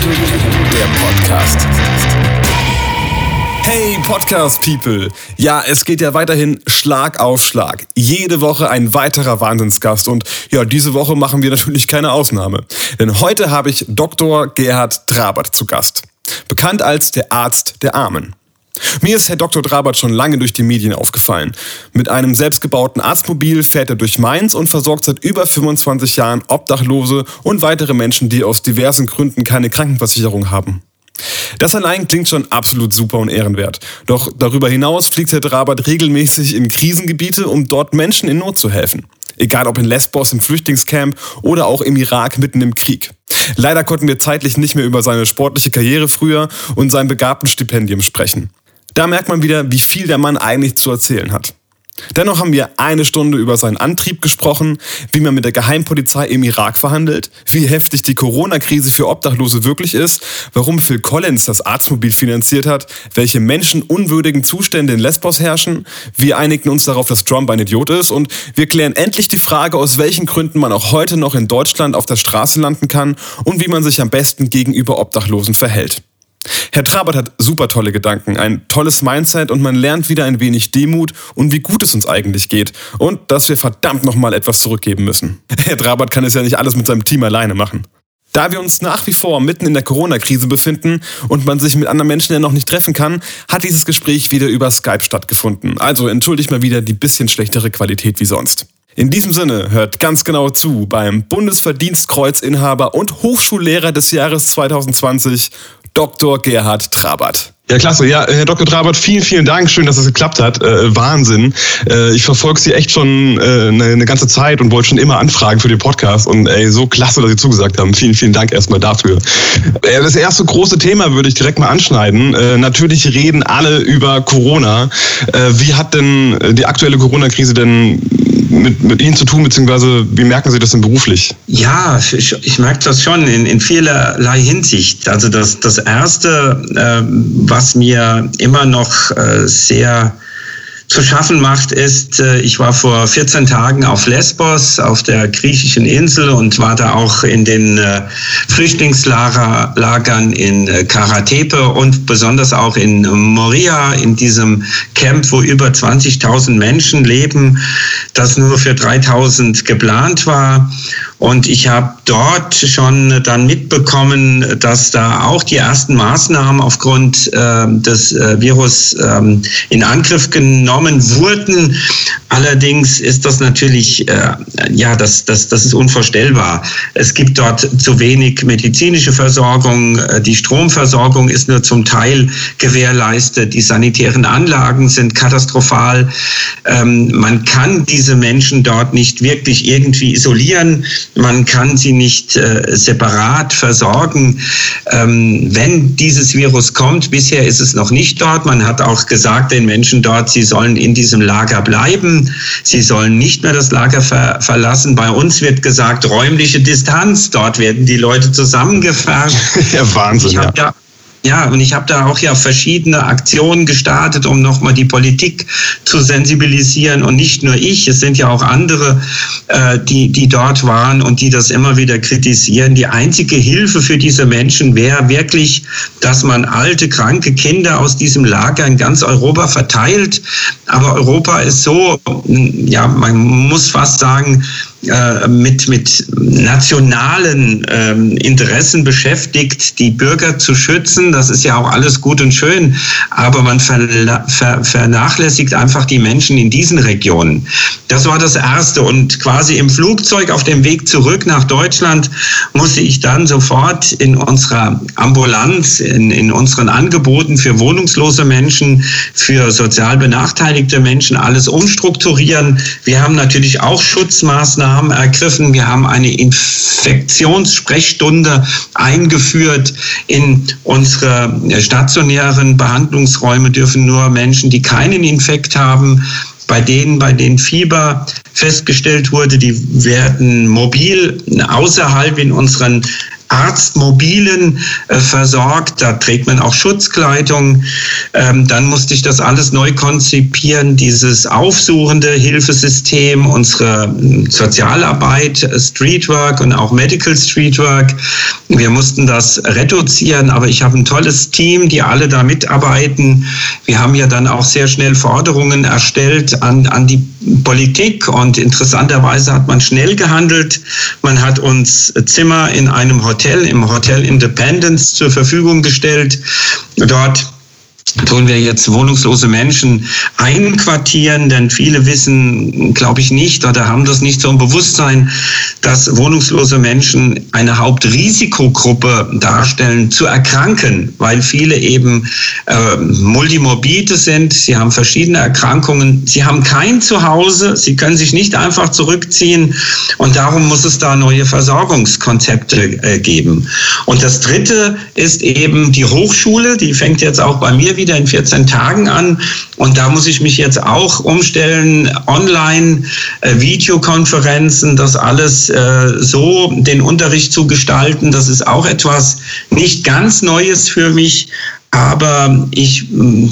der Podcast. Hey Podcast People! Ja, es geht ja weiterhin Schlag auf Schlag. Jede Woche ein weiterer Wahnsinnsgast und ja, diese Woche machen wir natürlich keine Ausnahme. Denn heute habe ich Dr. Gerhard Trabert zu Gast. Bekannt als der Arzt der Armen. Mir ist Herr Dr. Drabert schon lange durch die Medien aufgefallen. Mit einem selbstgebauten Arztmobil fährt er durch Mainz und versorgt seit über 25 Jahren Obdachlose und weitere Menschen, die aus diversen Gründen keine Krankenversicherung haben. Das allein klingt schon absolut super und ehrenwert. Doch darüber hinaus fliegt Herr Drabert regelmäßig in Krisengebiete, um dort Menschen in Not zu helfen. Egal ob in Lesbos im Flüchtlingscamp oder auch im Irak mitten im Krieg. Leider konnten wir zeitlich nicht mehr über seine sportliche Karriere früher und sein begabten Stipendium sprechen. Da merkt man wieder, wie viel der Mann eigentlich zu erzählen hat. Dennoch haben wir eine Stunde über seinen Antrieb gesprochen, wie man mit der Geheimpolizei im Irak verhandelt, wie heftig die Corona-Krise für Obdachlose wirklich ist, warum Phil Collins das Arztmobil finanziert hat, welche menschenunwürdigen Zustände in Lesbos herrschen. Wir einigen uns darauf, dass Trump ein Idiot ist und wir klären endlich die Frage, aus welchen Gründen man auch heute noch in Deutschland auf der Straße landen kann und wie man sich am besten gegenüber Obdachlosen verhält. Herr Trabert hat super tolle Gedanken, ein tolles Mindset und man lernt wieder ein wenig Demut und wie gut es uns eigentlich geht und dass wir verdammt nochmal etwas zurückgeben müssen. Herr Trabert kann es ja nicht alles mit seinem Team alleine machen. Da wir uns nach wie vor mitten in der Corona-Krise befinden und man sich mit anderen Menschen ja noch nicht treffen kann, hat dieses Gespräch wieder über Skype stattgefunden. Also entschuldigt mal wieder die bisschen schlechtere Qualität wie sonst. In diesem Sinne hört ganz genau zu beim Bundesverdienstkreuzinhaber und Hochschullehrer des Jahres 2020, Dr. Gerhard Trabert. Ja, klasse. Ja, Herr Dr. Trabert, vielen, vielen Dank. Schön, dass es geklappt hat. Äh, Wahnsinn. Äh, ich verfolge Sie echt schon äh, eine, eine, ganze Zeit und wollte schon immer anfragen für den Podcast. Und ey, so klasse, dass Sie zugesagt haben. Vielen, vielen Dank erstmal dafür. Äh, das erste große Thema würde ich direkt mal anschneiden. Äh, natürlich reden alle über Corona. Äh, wie hat denn die aktuelle Corona-Krise denn mit, mit Ihnen zu tun, beziehungsweise wie merken Sie das denn beruflich? Ja, ich, ich merke das schon in, in vielerlei Hinsicht. Also das, das Erste, äh, was mir immer noch äh, sehr zu schaffen macht, ist, äh, ich war vor 14 Tagen auf Lesbos, auf der griechischen Insel und war da auch in den äh, Flüchtlingslagern in äh, Karatepe und besonders auch in Moria, in diesem Camp, wo über 20.000 Menschen leben, das nur für 3.000 geplant war. Und ich habe dort schon dann mitbekommen, dass da auch die ersten Maßnahmen aufgrund äh, des äh, Virus ähm, in Angriff genommen wurden. Allerdings ist das natürlich, äh, ja, das, das, das ist unvorstellbar. Es gibt dort zu wenig medizinische Versorgung. Äh, die Stromversorgung ist nur zum Teil gewährleistet. Die sanitären Anlagen sind katastrophal. Ähm, man kann diese Menschen dort nicht wirklich irgendwie isolieren. Man kann sie nicht äh, separat versorgen. Ähm, wenn dieses Virus kommt, bisher ist es noch nicht dort. Man hat auch gesagt den Menschen dort, sie sollen in diesem Lager bleiben. Sie sollen nicht mehr das Lager ver verlassen. Bei uns wird gesagt, räumliche Distanz. Dort werden die Leute zusammengefasst. ja, Wahnsinn. Ich ja. Ja, und ich habe da auch ja verschiedene Aktionen gestartet, um nochmal die Politik zu sensibilisieren. Und nicht nur ich, es sind ja auch andere, äh, die, die dort waren und die das immer wieder kritisieren. Die einzige Hilfe für diese Menschen wäre wirklich, dass man alte, kranke Kinder aus diesem Lager in ganz Europa verteilt. Aber Europa ist so, ja, man muss fast sagen, mit, mit nationalen ähm, Interessen beschäftigt, die Bürger zu schützen. Das ist ja auch alles gut und schön, aber man ver, vernachlässigt einfach die Menschen in diesen Regionen. Das war das Erste. Und quasi im Flugzeug auf dem Weg zurück nach Deutschland musste ich dann sofort in unserer Ambulanz, in, in unseren Angeboten für wohnungslose Menschen, für sozial benachteiligte Menschen alles umstrukturieren. Wir haben natürlich auch Schutzmaßnahmen Maßnahmen ergriffen. Wir haben eine Infektionssprechstunde eingeführt. In unsere stationären Behandlungsräume dürfen nur Menschen, die keinen Infekt haben, bei denen, bei denen Fieber festgestellt wurde, die werden mobil außerhalb in unseren Arztmobilen äh, versorgt. Da trägt man auch Schutzkleidung. Ähm, dann musste ich das alles neu konzipieren, dieses aufsuchende Hilfesystem, unsere hm, Sozialarbeit, äh, Streetwork und auch Medical Streetwork. Wir mussten das reduzieren, aber ich habe ein tolles Team, die alle da mitarbeiten. Wir haben ja dann auch sehr schnell Forderungen erstellt an, an die Politik und interessanterweise hat man schnell gehandelt. Man hat uns Zimmer in einem Hotel, im Hotel Independence zur Verfügung gestellt. Dort tun wir jetzt wohnungslose Menschen einquartieren, denn viele wissen, glaube ich, nicht oder haben das nicht so im Bewusstsein, dass wohnungslose Menschen eine Hauptrisikogruppe darstellen, zu erkranken, weil viele eben äh, multimorbide sind, sie haben verschiedene Erkrankungen, sie haben kein Zuhause, sie können sich nicht einfach zurückziehen. Und darum muss es da neue Versorgungskonzepte äh, geben. Und das Dritte ist eben die Hochschule, die fängt jetzt auch bei mir wieder in 14 Tagen an. Und da muss ich mich jetzt auch umstellen, online, äh, Videokonferenzen, das alles äh, so den Unterricht zu gestalten. Das ist auch etwas nicht ganz Neues für mich. Aber ich mm,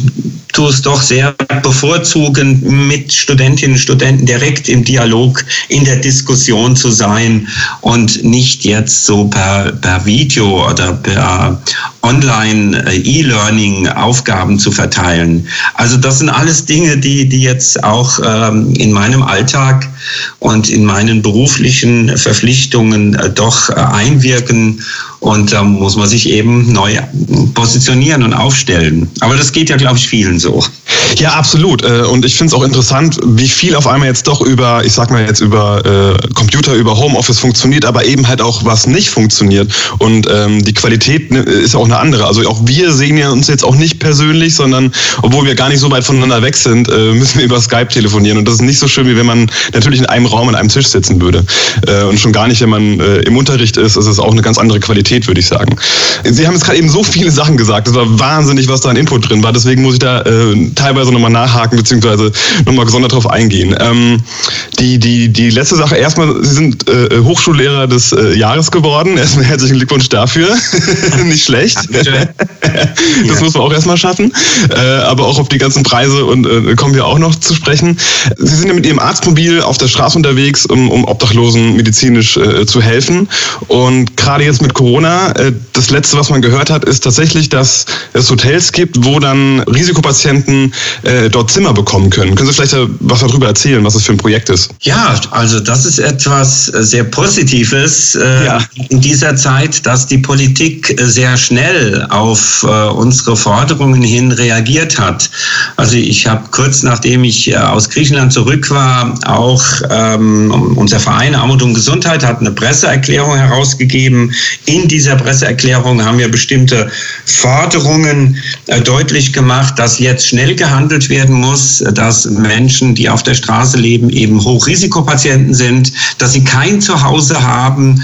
tue es doch sehr bevorzugen, mit Studentinnen und Studenten direkt im Dialog, in der Diskussion zu sein und nicht jetzt so per, per Video oder per Online-E-Learning Aufgaben zu verteilen. Also das sind alles Dinge, die, die jetzt auch ähm, in meinem Alltag und in meinen beruflichen Verpflichtungen äh, doch äh, einwirken. Und da muss man sich eben neu positionieren und aufstellen. Aber das geht ja, glaube ich, vielen so. Ja, absolut. Äh, und ich finde es auch interessant, wie viel auf einmal jetzt doch über, ich sag mal jetzt über äh, Computer, über Homeoffice funktioniert, aber eben halt auch was nicht funktioniert. Und ähm, die Qualität ne, ist auch eine andere. Also auch wir sehen ja uns jetzt auch nicht persönlich, sondern obwohl wir gar nicht so weit voneinander weg sind, äh, müssen wir über Skype telefonieren. Und das ist nicht so schön, wie wenn man natürlich in einem Raum an einem Tisch sitzen würde. Äh, und schon gar nicht, wenn man äh, im Unterricht ist, ist es auch eine ganz andere Qualität, würde ich sagen. Sie haben jetzt gerade eben so viele Sachen gesagt. Es war wahnsinnig, was da an Input drin war. Deswegen muss ich da äh, teilweise nochmal nachhaken, beziehungsweise nochmal gesondert drauf eingehen. Ähm, die, die, die letzte Sache, erstmal, Sie sind äh, Hochschullehrer des äh, Jahres geworden. Erstmal herzlichen Glückwunsch dafür. Nicht schlecht. das muss man auch erstmal schaffen. Äh, aber auch auf die ganzen Preise und äh, kommen wir auch noch zu sprechen. Sie sind ja mit Ihrem Arztmobil auf der Straße unterwegs, um, um Obdachlosen medizinisch äh, zu helfen. Und gerade jetzt mit Corona, äh, das letzte, was man gehört hat, ist tatsächlich, dass es Hotels gibt, wo dann Risikopatienten äh, dort Zimmer bekommen können. Können Sie vielleicht was darüber erzählen, was das für ein Projekt ist? Ja, also das ist etwas äh, sehr Positives äh, ja. in dieser Zeit, dass die Politik äh, sehr schnell auf äh, unsere Forderungen hin reagiert hat. Also ich habe kurz nachdem ich äh, aus Griechenland zurück war, auch ähm, unser Verein Armut und Gesundheit hat eine Presseerklärung herausgegeben. In dieser Presseerklärung haben wir bestimmte Forderungen äh, deutlich gemacht, dass jetzt schnell gehandelt werden muss, dass Menschen, die auf der Straße leben, eben Hochrisikopatienten sind, dass sie kein Zuhause haben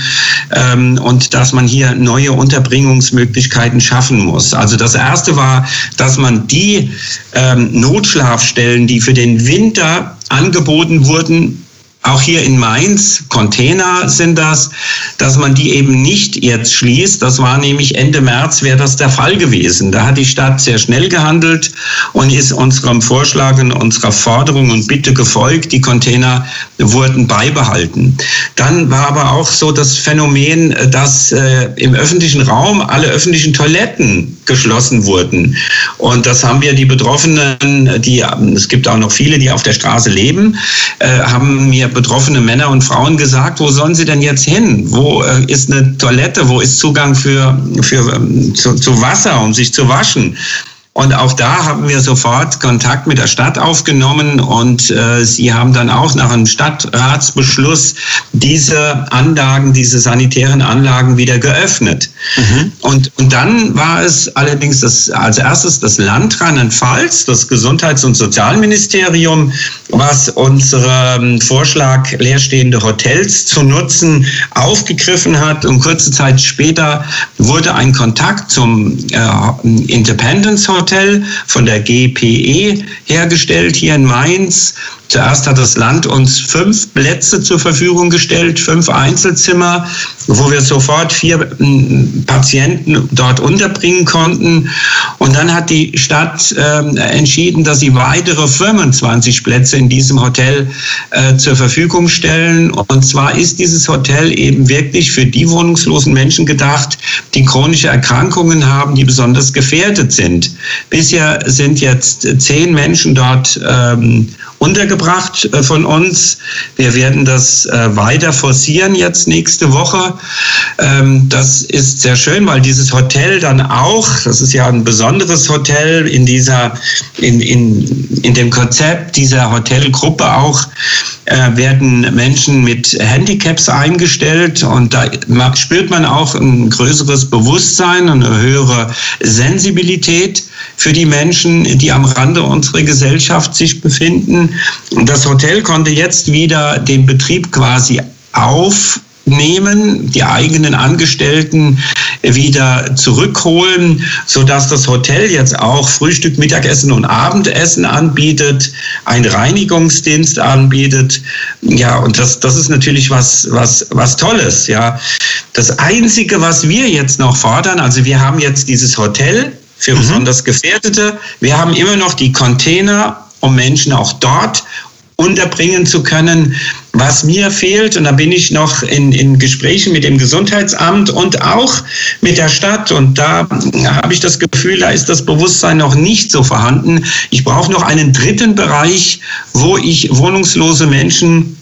ähm, und dass man hier neue Unterbringungsmöglichkeiten schaffen muss. Also das Erste war, dass man die ähm, Notschlafstellen, die für den Winter angeboten wurden, auch hier in Mainz, Container sind das, dass man die eben nicht jetzt schließt. Das war nämlich Ende März wäre das der Fall gewesen. Da hat die Stadt sehr schnell gehandelt und ist unserem Vorschlag und unserer Forderung und Bitte gefolgt. Die Container wurden beibehalten. Dann war aber auch so das Phänomen, dass äh, im öffentlichen Raum alle öffentlichen Toiletten geschlossen wurden. Und das haben wir die Betroffenen, die, es gibt auch noch viele, die auf der Straße leben, äh, haben mir betroffene Männer und Frauen gesagt, wo sollen sie denn jetzt hin? Wo äh, ist eine Toilette? Wo ist Zugang für, für, ähm, zu, zu Wasser, um sich zu waschen? Und auch da haben wir sofort Kontakt mit der Stadt aufgenommen und äh, sie haben dann auch nach einem Stadtratsbeschluss diese Anlagen, diese sanitären Anlagen wieder geöffnet. Mhm. Und, und dann war es allerdings das, als erstes das Land Rheinland-Pfalz, das Gesundheits- und Sozialministerium, was unseren Vorschlag, leerstehende Hotels zu nutzen, aufgegriffen hat. Und kurze Zeit später wurde ein Kontakt zum äh, Independence Hotel Hotel von der GPE hergestellt hier in Mainz. Zuerst hat das Land uns fünf Plätze zur Verfügung gestellt, fünf Einzelzimmer wo wir sofort vier ähm, Patienten dort unterbringen konnten. Und dann hat die Stadt äh, entschieden, dass sie weitere 25 Plätze in diesem Hotel äh, zur Verfügung stellen. Und zwar ist dieses Hotel eben wirklich für die wohnungslosen Menschen gedacht, die chronische Erkrankungen haben, die besonders gefährdet sind. Bisher sind jetzt zehn Menschen dort ähm, untergebracht äh, von uns. Wir werden das äh, weiter forcieren jetzt nächste Woche. Ähm, das ist sehr schön, weil dieses Hotel dann auch, das ist ja ein besonderes Hotel in dieser, in, in, in dem Konzept dieser Hotelgruppe auch, äh, werden Menschen mit Handicaps eingestellt und da spürt man auch ein größeres Bewusstsein eine höhere Sensibilität für die Menschen, die am Rande unserer Gesellschaft sich befinden. Und das Hotel konnte jetzt wieder den Betrieb quasi auf nehmen, die eigenen Angestellten wieder zurückholen, so dass das Hotel jetzt auch Frühstück, Mittagessen und Abendessen anbietet, einen Reinigungsdienst anbietet. Ja, und das, das ist natürlich was, was, was Tolles, ja. Das einzige, was wir jetzt noch fordern, also wir haben jetzt dieses Hotel für mhm. besonders Gefährdete. Wir haben immer noch die Container, um Menschen auch dort unterbringen zu können. Was mir fehlt, und da bin ich noch in, in Gesprächen mit dem Gesundheitsamt und auch mit der Stadt, und da habe ich das Gefühl, da ist das Bewusstsein noch nicht so vorhanden. Ich brauche noch einen dritten Bereich, wo ich wohnungslose Menschen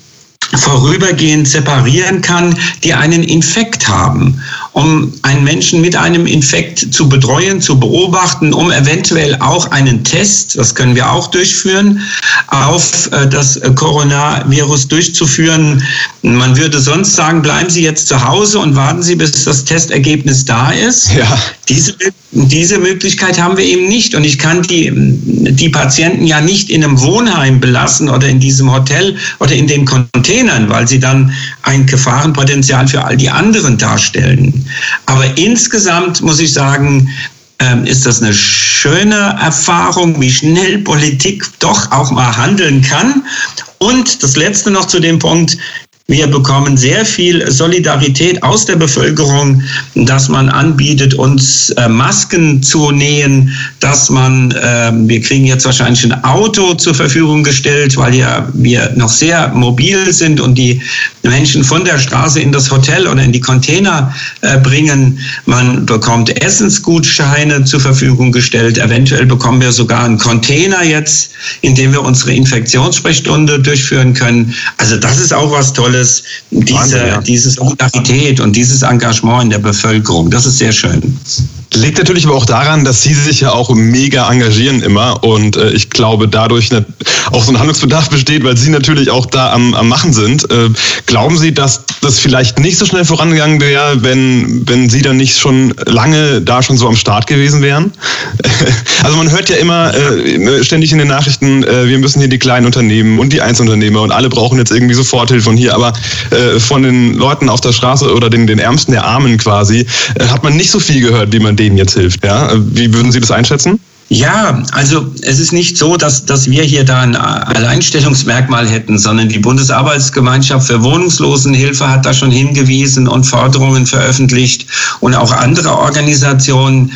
vorübergehend separieren kann, die einen Infekt haben, um einen Menschen mit einem Infekt zu betreuen, zu beobachten, um eventuell auch einen Test, das können wir auch durchführen, auf äh, das Coronavirus durchzuführen. Man würde sonst sagen, bleiben Sie jetzt zu Hause und warten Sie, bis das Testergebnis da ist. Ja. Diese, diese Möglichkeit haben wir eben nicht. Und ich kann die, die Patienten ja nicht in einem Wohnheim belassen oder in diesem Hotel oder in den Containern Containern, weil sie dann ein Gefahrenpotenzial für all die anderen darstellen. Aber insgesamt muss ich sagen, ähm, ist das eine schöne Erfahrung, wie schnell Politik doch auch mal handeln kann. Und das Letzte noch zu dem Punkt, wir bekommen sehr viel Solidarität aus der Bevölkerung, dass man anbietet, uns äh, Masken zu nähen, dass man, äh, wir kriegen jetzt wahrscheinlich ein Auto zur Verfügung gestellt, weil ja wir noch sehr mobil sind und die Menschen von der Straße in das Hotel oder in die Container äh, bringen. Man bekommt Essensgutscheine zur Verfügung gestellt. Eventuell bekommen wir sogar einen Container jetzt, in dem wir unsere Infektionssprechstunde durchführen können. Also das ist auch was Tolles dieses, diese, Wahnsinn, ja. diese Solidarität und dieses Engagement in der Bevölkerung. Das ist sehr schön. Liegt natürlich aber auch daran, dass Sie sich ja auch mega engagieren immer und äh, ich glaube dadurch ne, auch so ein Handlungsbedarf besteht, weil Sie natürlich auch da am, am Machen sind. Äh, glauben Sie, dass das vielleicht nicht so schnell vorangegangen wäre, wenn, wenn Sie dann nicht schon lange da schon so am Start gewesen wären? also man hört ja immer äh, ständig in den Nachrichten, äh, wir müssen hier die kleinen Unternehmen und die Einzelunternehmer und alle brauchen jetzt irgendwie Soforthilfe von hier, aber äh, von den Leuten auf der Straße oder den, den Ärmsten der Armen quasi äh, hat man nicht so viel gehört, wie man denen jetzt hilft. Ja? Wie würden Sie das einschätzen? Ja, also es ist nicht so, dass, dass wir hier da ein Alleinstellungsmerkmal hätten, sondern die Bundesarbeitsgemeinschaft für Wohnungslosenhilfe hat da schon hingewiesen und Forderungen veröffentlicht und auch andere Organisationen.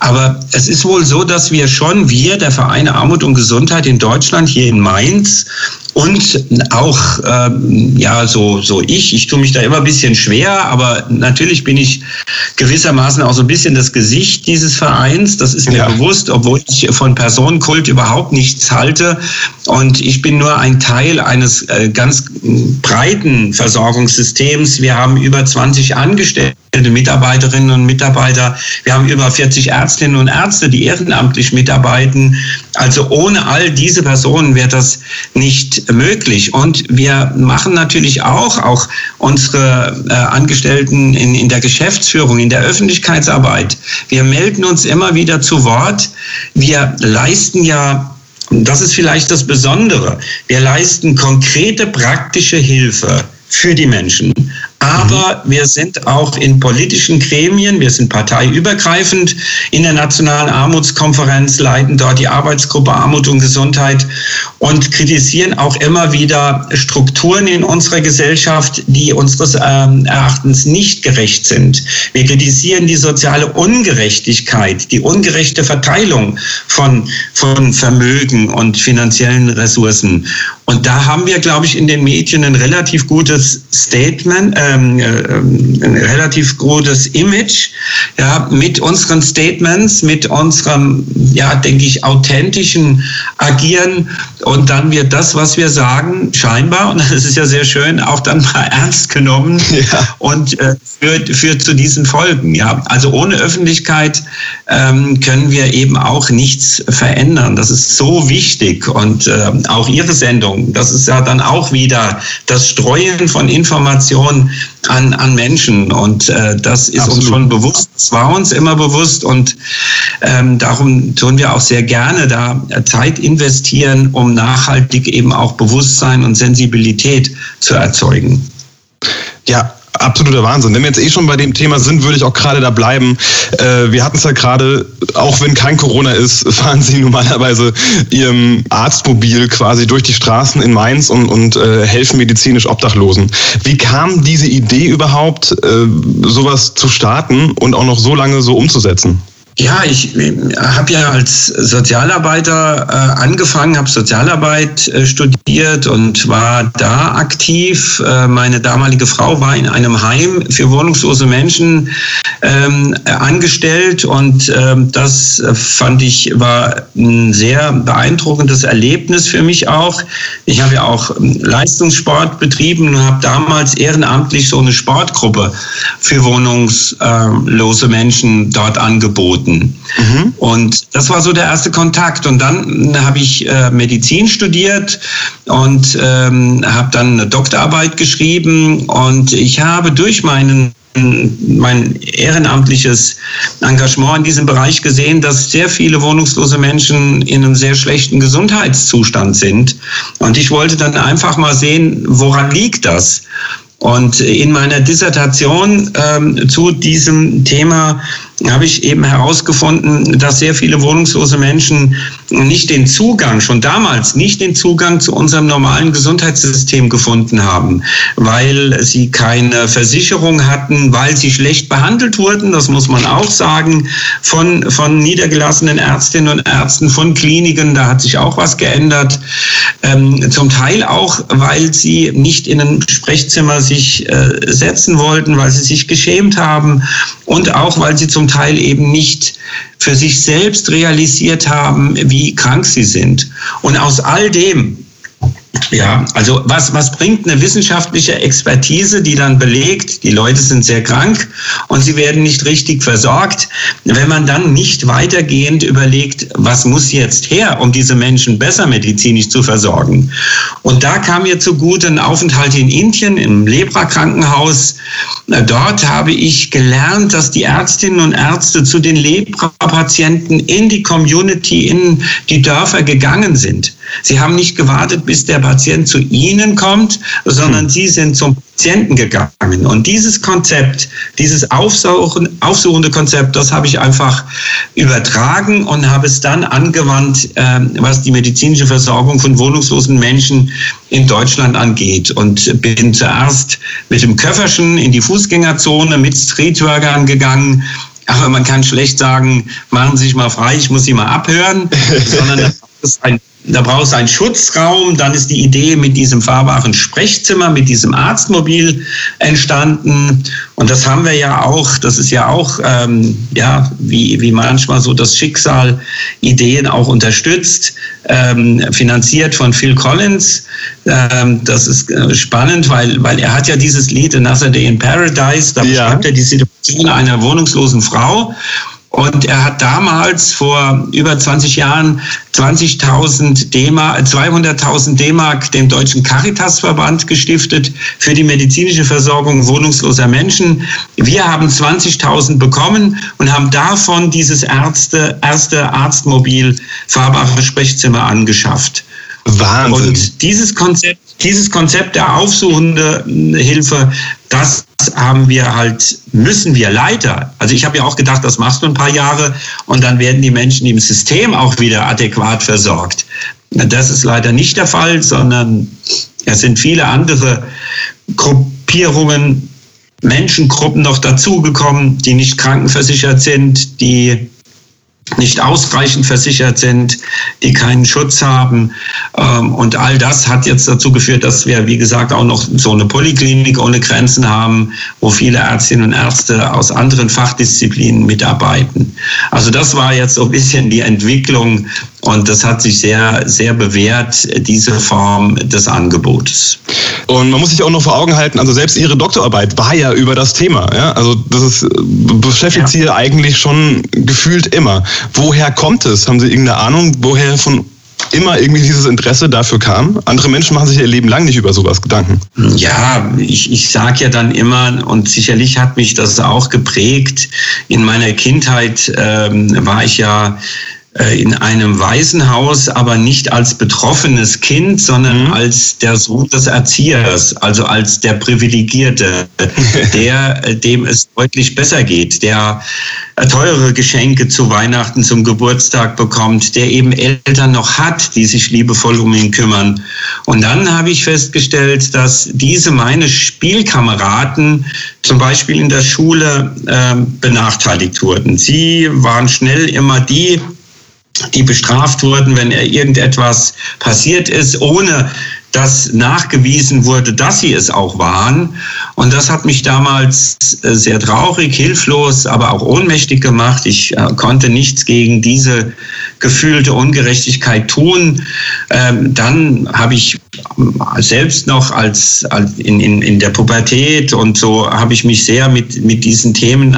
Aber es ist wohl so, dass wir schon, wir, der Verein Armut und Gesundheit in Deutschland hier in Mainz, und auch ähm, ja so so ich ich tue mich da immer ein bisschen schwer aber natürlich bin ich gewissermaßen auch so ein bisschen das Gesicht dieses Vereins. Das ist mir ja. bewusst obwohl ich von Personenkult überhaupt nichts halte. Und ich bin nur ein Teil eines äh, ganz breiten Versorgungssystems. Wir haben über 20 Angestellte Mitarbeiterinnen und Mitarbeiter. Wir haben über 40 Ärztinnen und Ärzte, die ehrenamtlich mitarbeiten. Also ohne all diese Personen wäre das nicht möglich. Und wir machen natürlich auch, auch unsere äh, Angestellten in, in der Geschäftsführung, in der Öffentlichkeitsarbeit. Wir melden uns immer wieder zu Wort. Wir leisten ja das ist vielleicht das Besondere. Wir leisten konkrete praktische Hilfe für die Menschen. Aber wir sind auch in politischen Gremien, wir sind parteiübergreifend in der Nationalen Armutskonferenz, leiten dort die Arbeitsgruppe Armut und Gesundheit und kritisieren auch immer wieder Strukturen in unserer Gesellschaft, die unseres ähm, Erachtens nicht gerecht sind. Wir kritisieren die soziale Ungerechtigkeit, die ungerechte Verteilung von, von Vermögen und finanziellen Ressourcen. Und da haben wir, glaube ich, in den Medien ein relativ gutes Statement, ähm, äh, ein relativ gutes Image, ja, mit unseren Statements, mit unserem, ja, denke ich, authentischen Agieren. Und dann wird das, was wir sagen, scheinbar, und das ist ja sehr schön, auch dann mal ernst genommen ja. und äh, führt, führt zu diesen Folgen. Ja, also ohne Öffentlichkeit ähm, können wir eben auch nichts verändern. Das ist so wichtig und äh, auch Ihre Sendung. Das ist ja dann auch wieder das Streuen von Informationen an, an Menschen. Und äh, das ist Absolut. uns schon bewusst. Es war uns immer bewusst. Und ähm, darum tun wir auch sehr gerne da Zeit investieren, um nachhaltig eben auch Bewusstsein und Sensibilität zu erzeugen. Ja, absoluter Wahnsinn. Wenn wir jetzt eh schon bei dem Thema sind, würde ich auch gerade da bleiben. Äh, wir hatten es ja gerade, auch wenn kein Corona ist, fahren Sie normalerweise Ihrem Arztmobil quasi durch die Straßen in Mainz und, und äh, helfen medizinisch Obdachlosen. Wie kam diese Idee überhaupt, äh, sowas zu starten und auch noch so lange so umzusetzen? Ja, ich habe ja als Sozialarbeiter äh, angefangen, habe Sozialarbeit äh, studiert und war da aktiv. Äh, meine damalige Frau war in einem Heim für wohnungslose Menschen ähm, angestellt und ähm, das fand ich war ein sehr beeindruckendes Erlebnis für mich auch. Ich habe ja auch ähm, Leistungssport betrieben und habe damals ehrenamtlich so eine Sportgruppe für wohnungslose Menschen dort angeboten. Minuten. Mhm. Und das war so der erste Kontakt. Und dann habe ich äh, Medizin studiert und ähm, habe dann eine Doktorarbeit geschrieben. Und ich habe durch meinen mein ehrenamtliches Engagement in diesem Bereich gesehen, dass sehr viele wohnungslose Menschen in einem sehr schlechten Gesundheitszustand sind. Und ich wollte dann einfach mal sehen, woran liegt das? Und in meiner Dissertation ähm, zu diesem Thema habe ich eben herausgefunden, dass sehr viele wohnungslose Menschen nicht den Zugang, schon damals nicht den Zugang zu unserem normalen Gesundheitssystem gefunden haben, weil sie keine Versicherung hatten, weil sie schlecht behandelt wurden, das muss man auch sagen, von, von niedergelassenen Ärztinnen und Ärzten, von Kliniken, da hat sich auch was geändert. Ähm, zum Teil auch, weil sie nicht in ein Sprechzimmer sich äh, setzen wollten, weil sie sich geschämt haben und auch, weil sie zum Teil eben nicht für sich selbst realisiert haben, wie krank sie sind. Und aus all dem ja, also was, was bringt eine wissenschaftliche Expertise, die dann belegt, die Leute sind sehr krank und sie werden nicht richtig versorgt, wenn man dann nicht weitergehend überlegt, was muss jetzt her, um diese Menschen besser medizinisch zu versorgen. Und da kam mir zugute ein Aufenthalt in Indien im Lepra-Krankenhaus. Dort habe ich gelernt, dass die Ärztinnen und Ärzte zu den Lepra-Patienten in die Community, in die Dörfer gegangen sind. Sie haben nicht gewartet, bis der Patient zu Ihnen kommt, sondern hm. Sie sind zum Patienten gegangen. Und dieses Konzept, dieses Aufsuchen, aufsuchende Konzept, das habe ich einfach übertragen und habe es dann angewandt, äh, was die medizinische Versorgung von wohnungslosen Menschen in Deutschland angeht. Und bin zuerst mit dem Köfferchen in die Fußgängerzone mit Streetworkern gegangen. Aber man kann schlecht sagen, machen Sie sich mal frei, ich muss Sie mal abhören, sondern das ist ein da brauchst du einen Schutzraum. Dann ist die Idee mit diesem fahrbaren Sprechzimmer, mit diesem Arztmobil entstanden. Und das haben wir ja auch, das ist ja auch, ähm, ja, wie, wie manchmal so das Schicksal Ideen auch unterstützt, ähm, finanziert von Phil Collins. Ähm, das ist äh, spannend, weil, weil er hat ja dieses Lied Another Day in Paradise, da ja. beschreibt er die Situation einer wohnungslosen Frau. Und er hat damals vor über 20 Jahren 20.000 D-Mark, 200.000 D-Mark dem Deutschen Caritasverband gestiftet für die medizinische Versorgung wohnungsloser Menschen. Wir haben 20.000 bekommen und haben davon dieses Ärzte, erste Arztmobil fahrbare Sprechzimmer angeschafft. Wahnsinn. Und dieses Konzept, dieses Konzept der aufsuchende Hilfe, das haben wir halt, müssen wir leider. Also ich habe ja auch gedacht, das machst du ein paar Jahre und dann werden die Menschen im System auch wieder adäquat versorgt. Das ist leider nicht der Fall, sondern es sind viele andere Gruppierungen, Menschengruppen noch dazugekommen, die nicht krankenversichert sind, die nicht ausreichend versichert sind, die keinen Schutz haben. Ähm, und all das hat jetzt dazu geführt, dass wir, wie gesagt, auch noch so eine Polyklinik ohne Grenzen haben, wo viele Ärztinnen und Ärzte aus anderen Fachdisziplinen mitarbeiten. Also das war jetzt so ein bisschen die Entwicklung und das hat sich sehr, sehr bewährt, diese Form des Angebotes. Und man muss sich auch noch vor Augen halten, also selbst Ihre Doktorarbeit war ja über das Thema. Ja? Also das ist, beschäftigt ja. Sie eigentlich schon gefühlt immer. Woher kommt es? Haben Sie irgendeine Ahnung, woher von immer irgendwie dieses Interesse dafür kam? Andere Menschen machen sich ihr Leben lang nicht über sowas Gedanken. Ja, ich, ich sage ja dann immer, und sicherlich hat mich das auch geprägt, in meiner Kindheit ähm, war ich ja in einem Waisenhaus, aber nicht als betroffenes Kind, sondern mhm. als der Sohn des Erziehers, also als der Privilegierte, der, äh, dem es deutlich besser geht, der äh, teure Geschenke zu Weihnachten, zum Geburtstag bekommt, der eben Eltern noch hat, die sich liebevoll um ihn kümmern. Und dann habe ich festgestellt, dass diese meine Spielkameraden zum Beispiel in der Schule äh, benachteiligt wurden. Sie waren schnell immer die, die bestraft wurden, wenn irgendetwas passiert ist, ohne dass nachgewiesen wurde, dass sie es auch waren. Und das hat mich damals äh, sehr traurig, hilflos, aber auch ohnmächtig gemacht. Ich äh, konnte nichts gegen diese gefühlte Ungerechtigkeit tun. Ähm, dann habe ich selbst noch als, in, in, in der Pubertät und so habe ich mich sehr mit, mit diesen Themen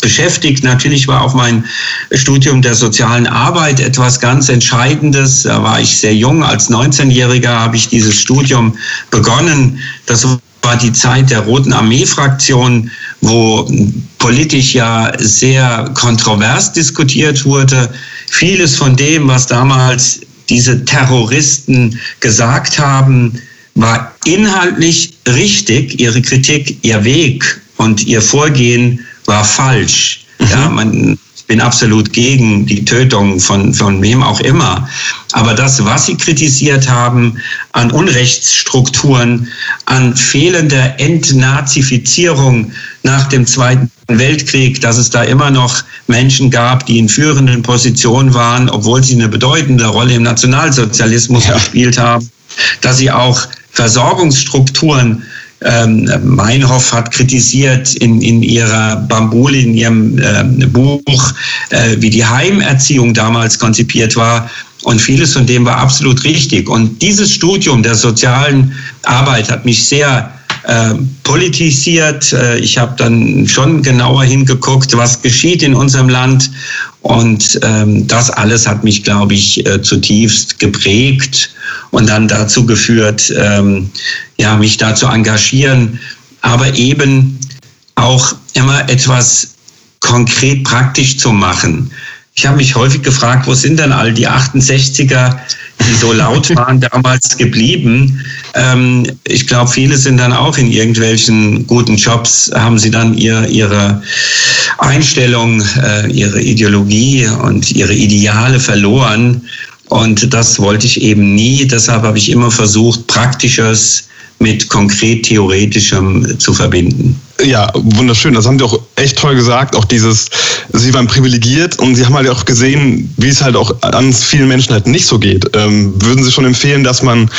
beschäftigt. Natürlich war auch mein Studium der sozialen Arbeit etwas ganz Entscheidendes. Da war ich sehr jung. Als 19-Jähriger habe ich dieses Studium begonnen. Das war die Zeit der Roten Armee-Fraktion, wo politisch ja sehr kontrovers diskutiert wurde. Vieles von dem, was damals diese Terroristen gesagt haben, war inhaltlich richtig. Ihre Kritik, ihr Weg und ihr Vorgehen war falsch. Mhm. Ja, man, bin absolut gegen die Tötung von, von wem auch immer. Aber das, was Sie kritisiert haben an Unrechtsstrukturen, an fehlender Entnazifizierung nach dem Zweiten Weltkrieg, dass es da immer noch Menschen gab, die in führenden Positionen waren, obwohl sie eine bedeutende Rolle im Nationalsozialismus ja. gespielt haben, dass sie auch Versorgungsstrukturen ähm, Meinhoff hat kritisiert in, in ihrer Bambule, in ihrem äh, Buch, äh, wie die Heimerziehung damals konzipiert war. Und vieles von dem war absolut richtig. Und dieses Studium der sozialen Arbeit hat mich sehr äh, politisiert. Äh, ich habe dann schon genauer hingeguckt, was geschieht in unserem Land. Und ähm, das alles hat mich, glaube ich, äh, zutiefst geprägt und dann dazu geführt, ähm, ja, mich da zu engagieren, aber eben auch immer etwas konkret praktisch zu machen. Ich habe mich häufig gefragt, wo sind denn all die 68er, die so laut waren, damals geblieben? Ähm, ich glaube, viele sind dann auch in irgendwelchen guten Jobs, haben sie dann ihr, ihre Einstellung, äh, ihre Ideologie und ihre Ideale verloren. Und das wollte ich eben nie. Deshalb habe ich immer versucht, Praktisches mit konkret Theoretischem zu verbinden. Ja, wunderschön. Das haben Sie auch echt toll gesagt. Auch dieses, Sie waren privilegiert und Sie haben halt auch gesehen, wie es halt auch an vielen Menschen halt nicht so geht. Ähm, würden Sie schon empfehlen, dass man,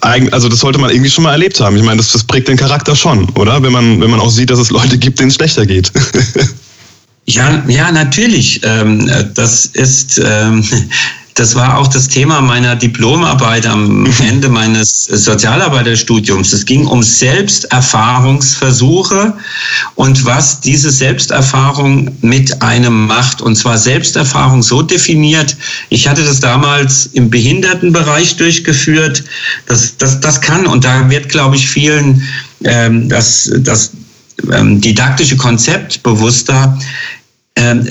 also das sollte man irgendwie schon mal erlebt haben. Ich meine, das, das prägt den Charakter schon, oder? Wenn man, wenn man auch sieht, dass es Leute gibt, denen es schlechter geht. Ja, ja, natürlich. Ähm, das ist, ähm, das war auch das Thema meiner Diplomarbeit am Ende meines Sozialarbeiterstudiums. Es ging um Selbsterfahrungsversuche und was diese Selbsterfahrung mit einem macht. Und zwar Selbsterfahrung so definiert. Ich hatte das damals im Behindertenbereich durchgeführt. Das, das, das kann, und da wird, glaube ich, vielen ähm, das, das ähm, didaktische Konzept bewusster,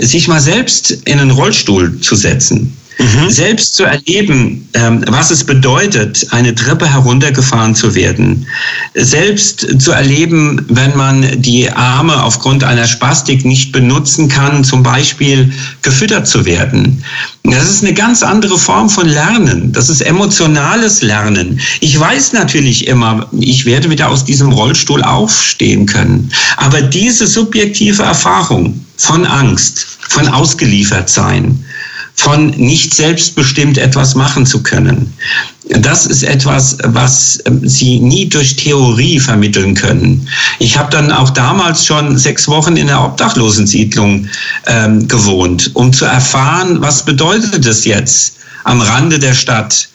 sich mal selbst in einen Rollstuhl zu setzen Mhm. Selbst zu erleben, ähm, was es bedeutet, eine Treppe heruntergefahren zu werden. Selbst zu erleben, wenn man die Arme aufgrund einer Spastik nicht benutzen kann, zum Beispiel gefüttert zu werden. Das ist eine ganz andere Form von Lernen. Das ist emotionales Lernen. Ich weiß natürlich immer, ich werde wieder aus diesem Rollstuhl aufstehen können. Aber diese subjektive Erfahrung von Angst, von ausgeliefert sein, von nicht selbstbestimmt etwas machen zu können. Das ist etwas, was ähm, Sie nie durch Theorie vermitteln können. Ich habe dann auch damals schon sechs Wochen in der Obdachlosensiedlung ähm, gewohnt, um zu erfahren, was bedeutet es jetzt am Rande der Stadt,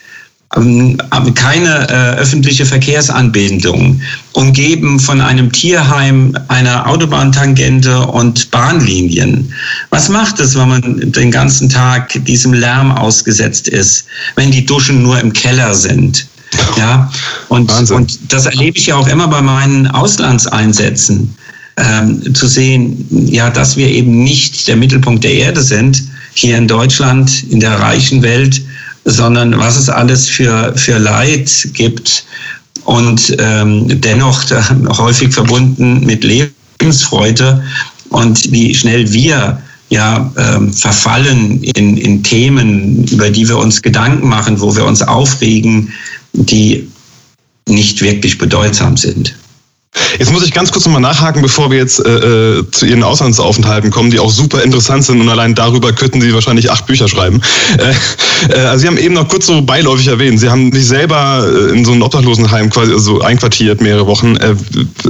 ähm, keine äh, öffentliche Verkehrsanbindung, umgeben von einem Tierheim, einer Autobahntangente und Bahnlinien. Was macht es, wenn man den ganzen Tag diesem Lärm ausgesetzt ist, wenn die Duschen nur im Keller sind? Ja, und, und das erlebe ich ja auch immer bei meinen Auslandseinsätzen. Ähm, zu sehen, ja, dass wir eben nicht der Mittelpunkt der Erde sind, hier in Deutschland, in der reichen Welt, sondern was es alles für, für Leid gibt und ähm, dennoch häufig verbunden mit Lebensfreude und wie schnell wir ja ähm, verfallen in, in Themen, über die wir uns Gedanken machen, wo wir uns aufregen, die nicht wirklich bedeutsam sind. Jetzt muss ich ganz kurz nochmal nachhaken, bevor wir jetzt äh, äh, zu Ihren Auslandsaufenthalten kommen, die auch super interessant sind und allein darüber könnten Sie wahrscheinlich acht Bücher schreiben. Äh, äh, also Sie haben eben noch kurz so beiläufig erwähnt, Sie haben sich selber äh, in so ein Obdachlosenheim quasi so also einquartiert, mehrere Wochen. Äh,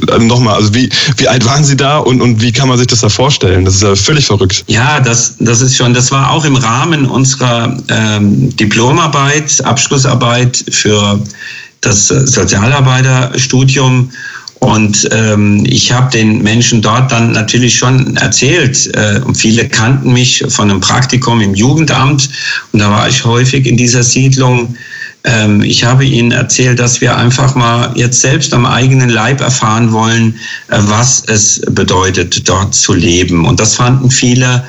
also nochmal, also wie, wie alt waren Sie da und, und wie kann man sich das da vorstellen? Das ist ja völlig verrückt. Ja, das, das ist schon, das war auch im Rahmen unserer ähm, Diplomarbeit, Abschlussarbeit für das Sozialarbeiterstudium und ähm, ich habe den Menschen dort dann natürlich schon erzählt, äh, und viele kannten mich von einem Praktikum im Jugendamt. Und da war ich häufig in dieser Siedlung ich habe Ihnen erzählt, dass wir einfach mal jetzt selbst am eigenen Leib erfahren wollen, äh, was es bedeutet, dort zu leben. Und das fanden viele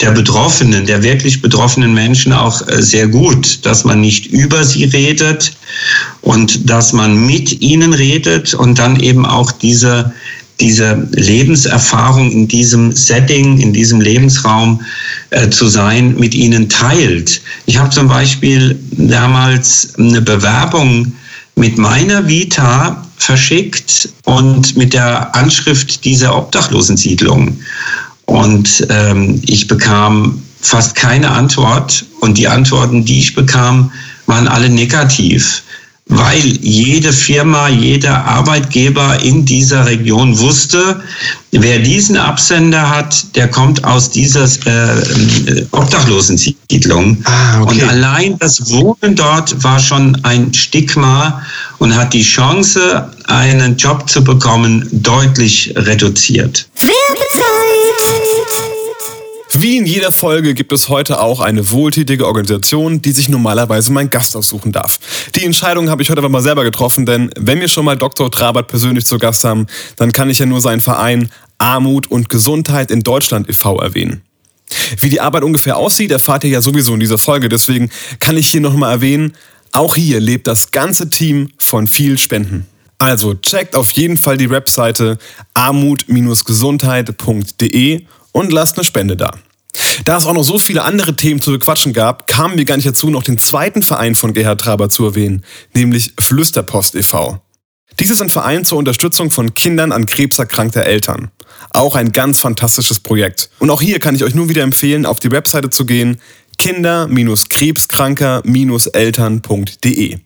der Betroffenen, der wirklich betroffenen Menschen auch äh, sehr gut, dass man nicht über sie redet und dass man mit ihnen redet und dann eben auch diese diese Lebenserfahrung in diesem Setting, in diesem Lebensraum äh, zu sein, mit ihnen teilt. Ich habe zum Beispiel damals eine Bewerbung mit meiner Vita verschickt und mit der Anschrift dieser Obdachlosensiedlung. Und ähm, ich bekam fast keine Antwort und die Antworten, die ich bekam, waren alle negativ weil jede Firma, jeder Arbeitgeber in dieser Region wusste, wer diesen Absender hat, der kommt aus dieser äh, Obdachlosensiedlung. Ah, okay. Und allein das Wohnen dort war schon ein Stigma und hat die Chance, einen Job zu bekommen, deutlich reduziert. Wie in jeder Folge gibt es heute auch eine wohltätige Organisation, die sich normalerweise mein Gast aussuchen darf. Die Entscheidung habe ich heute aber mal selber getroffen, denn wenn wir schon mal Dr. Trabert persönlich zu Gast haben, dann kann ich ja nur seinen Verein Armut und Gesundheit in Deutschland e.V. erwähnen. Wie die Arbeit ungefähr aussieht, erfahrt ihr ja sowieso in dieser Folge, deswegen kann ich hier nochmal erwähnen, auch hier lebt das ganze Team von viel Spenden. Also checkt auf jeden Fall die Webseite armut-gesundheit.de und lasst eine Spende da. Da es auch noch so viele andere Themen zu bequatschen gab, kamen wir gar nicht dazu, noch den zweiten Verein von Gerhard Traber zu erwähnen, nämlich Flüsterpost e.V. Dies ist ein Verein zur Unterstützung von Kindern an krebserkrankter Eltern. Auch ein ganz fantastisches Projekt. Und auch hier kann ich euch nur wieder empfehlen, auf die Webseite zu gehen, kinder-krebskranker-eltern.de.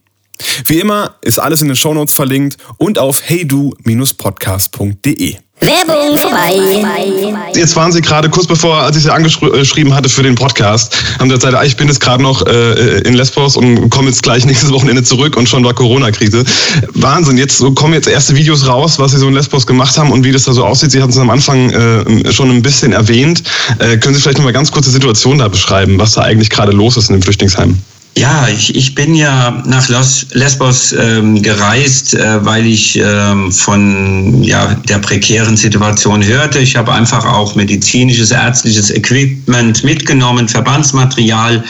Wie immer ist alles in den Shownotes verlinkt und auf heydu-podcast.de. Werbung vorbei. Jetzt waren Sie gerade kurz bevor, als ich Sie angeschrieben hatte für den Podcast, haben Sie gesagt, ah, ich bin jetzt gerade noch äh, in Lesbos und komme jetzt gleich nächstes Wochenende zurück und schon war Corona-Krise. Wahnsinn, jetzt kommen jetzt erste Videos raus, was Sie so in Lesbos gemacht haben und wie das da so aussieht. Sie hatten es am Anfang äh, schon ein bisschen erwähnt. Äh, können Sie vielleicht noch mal ganz kurz die Situation da beschreiben, was da eigentlich gerade los ist in dem Flüchtlingsheim? Ja, ich, ich bin ja nach Lesbos ähm, gereist, äh, weil ich ähm, von ja, der prekären Situation hörte. Ich habe einfach auch medizinisches, ärztliches Equipment mitgenommen, Verbandsmaterial.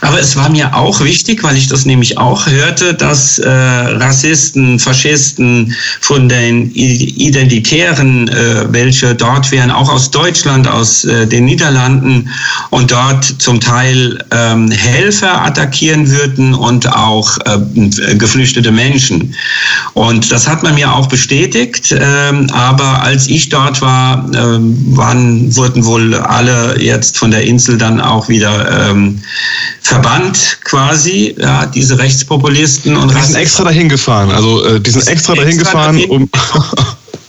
Aber es war mir auch wichtig, weil ich das nämlich auch hörte, dass äh, Rassisten, Faschisten von den Identitären, äh, welche dort wären, auch aus Deutschland, aus äh, den Niederlanden und dort zum Teil ähm, Helfer attackieren attackieren würden und auch äh, geflüchtete Menschen. Und das hat man mir auch bestätigt. Ähm, aber als ich dort war, äh, waren, wurden wohl alle jetzt von der Insel dann auch wieder ähm, verbannt quasi, ja, diese Rechtspopulisten. Und die sind extra dahin gefahren. Also äh, die sind extra dahin gefahren, um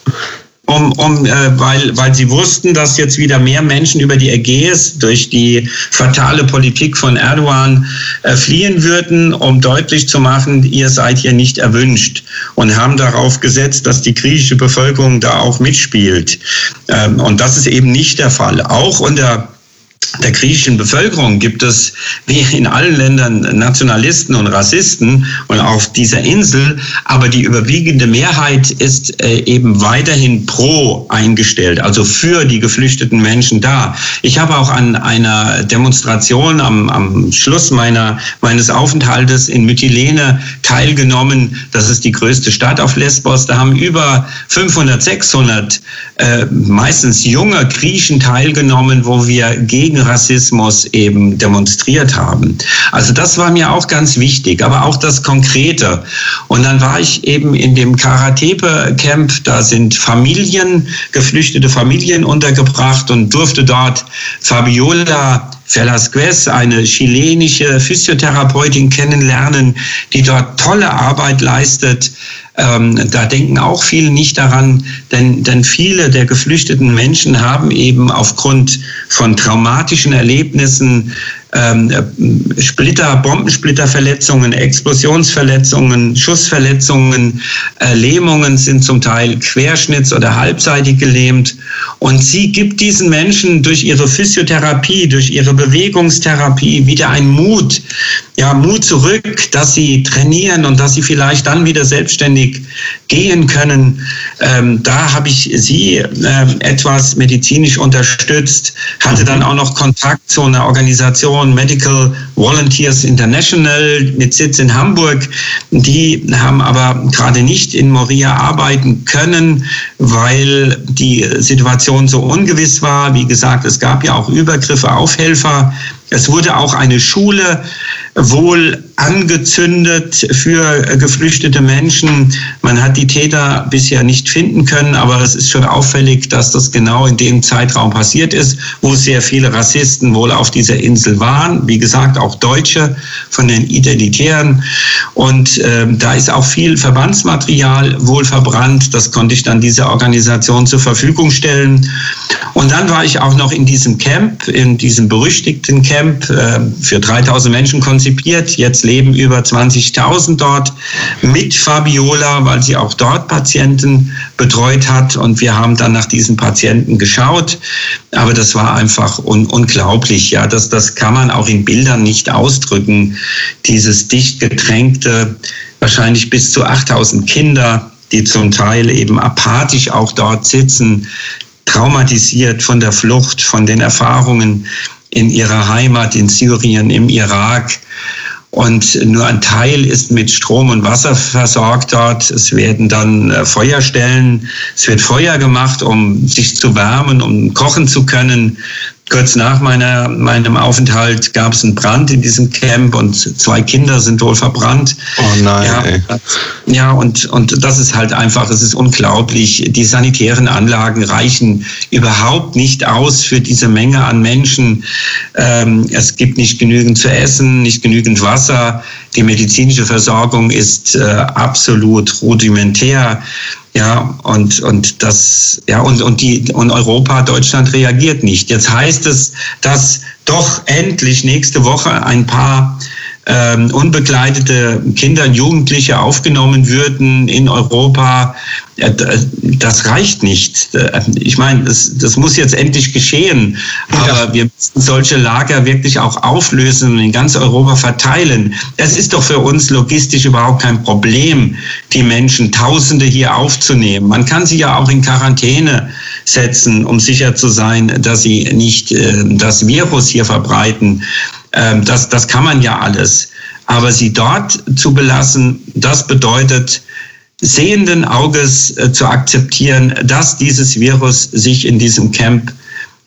um, um äh, weil, weil sie wussten, dass jetzt wieder mehr Menschen über die Ägäis durch die fatale Politik von Erdogan äh, fliehen würden, um deutlich zu machen, ihr seid hier nicht erwünscht und haben darauf gesetzt, dass die griechische Bevölkerung da auch mitspielt. Ähm, und das ist eben nicht der Fall. Auch unter der griechischen Bevölkerung gibt es, wie in allen Ländern, Nationalisten und Rassisten und auf dieser Insel, aber die überwiegende Mehrheit ist äh, eben weiterhin pro eingestellt, also für die geflüchteten Menschen da. Ich habe auch an einer Demonstration am, am Schluss meiner, meines Aufenthaltes in Mytilene teilgenommen. Das ist die größte Stadt auf Lesbos. Da haben über 500, 600 äh, meistens junge Griechen teilgenommen, wo wir gegen Rassismus eben demonstriert haben. Also das war mir auch ganz wichtig, aber auch das Konkrete. Und dann war ich eben in dem Karatepe-Camp, da sind Familien, geflüchtete Familien untergebracht und durfte dort Fabiola Velasquez, eine chilenische Physiotherapeutin kennenlernen, die dort tolle Arbeit leistet. Ähm, da denken auch viele nicht daran, denn, denn viele der geflüchteten Menschen haben eben aufgrund von traumatischen Erlebnissen ähm, Splitter, Bombensplitterverletzungen, Explosionsverletzungen, Schussverletzungen, äh, Lähmungen sind zum Teil querschnitts- oder halbseitig gelähmt. Und sie gibt diesen Menschen durch ihre Physiotherapie, durch ihre Bewegungstherapie wieder einen Mut, ja, Mut zurück, dass sie trainieren und dass sie vielleicht dann wieder selbstständig gehen können. Ähm, da habe ich sie äh, etwas medizinisch unterstützt, hatte dann auch noch Kontakt zu einer Organisation Medical Volunteers International mit Sitz in Hamburg. Die haben aber gerade nicht in Moria arbeiten können, weil die Situation so ungewiss war. Wie gesagt, es gab ja auch Übergriffe auf Helfer. Es wurde auch eine Schule wohl angezündet für geflüchtete Menschen. Man hat die Täter bisher nicht finden können, aber es ist schon auffällig, dass das genau in dem Zeitraum passiert ist, wo sehr viele Rassisten wohl auf dieser Insel waren. Wie gesagt, auch Deutsche von den Identitären. Und äh, da ist auch viel Verbandsmaterial wohl verbrannt. Das konnte ich dann dieser Organisation zur Verfügung stellen. Und dann war ich auch noch in diesem Camp, in diesem berüchtigten Camp äh, für 3000 Menschen konzipiert. Jetzt leben über 20.000 dort mit Fabiola, weil sie auch dort Patienten betreut hat. Und wir haben dann nach diesen Patienten geschaut. Aber das war einfach un unglaublich. Ja, das, das kann man auch in Bildern nicht ausdrücken. Dieses dicht gedrängte, wahrscheinlich bis zu 8000 Kinder, die zum Teil eben apathisch auch dort sitzen, traumatisiert von der Flucht, von den Erfahrungen in ihrer Heimat in Syrien, im Irak. Und nur ein Teil ist mit Strom und Wasser versorgt dort. Es werden dann äh, Feuerstellen, es wird Feuer gemacht, um sich zu wärmen, um kochen zu können. Kurz nach meiner, meinem Aufenthalt gab es einen Brand in diesem Camp und zwei Kinder sind wohl verbrannt. Oh nein. Ja, ja und, und das ist halt einfach, es ist unglaublich. Die sanitären Anlagen reichen überhaupt nicht aus für diese Menge an Menschen. Ähm, es gibt nicht genügend zu essen, nicht genügend Wasser. Die medizinische Versorgung ist äh, absolut rudimentär. Ja, und, und das, ja, und, und die, und Europa, Deutschland reagiert nicht. Jetzt heißt es, dass doch endlich nächste Woche ein paar ähm, unbegleitete Kinder und Jugendliche aufgenommen würden in Europa, äh, das reicht nicht. Äh, ich meine, das, das muss jetzt endlich geschehen, aber ja. wir müssen solche Lager wirklich auch auflösen und in ganz Europa verteilen. Es ist doch für uns logistisch überhaupt kein Problem, die Menschen, Tausende hier aufzunehmen. Man kann sie ja auch in Quarantäne setzen, um sicher zu sein, dass sie nicht äh, das Virus hier verbreiten. Ähm, das, das kann man ja alles. Aber sie dort zu belassen, das bedeutet, sehenden Auges äh, zu akzeptieren, dass dieses Virus sich in diesem Camp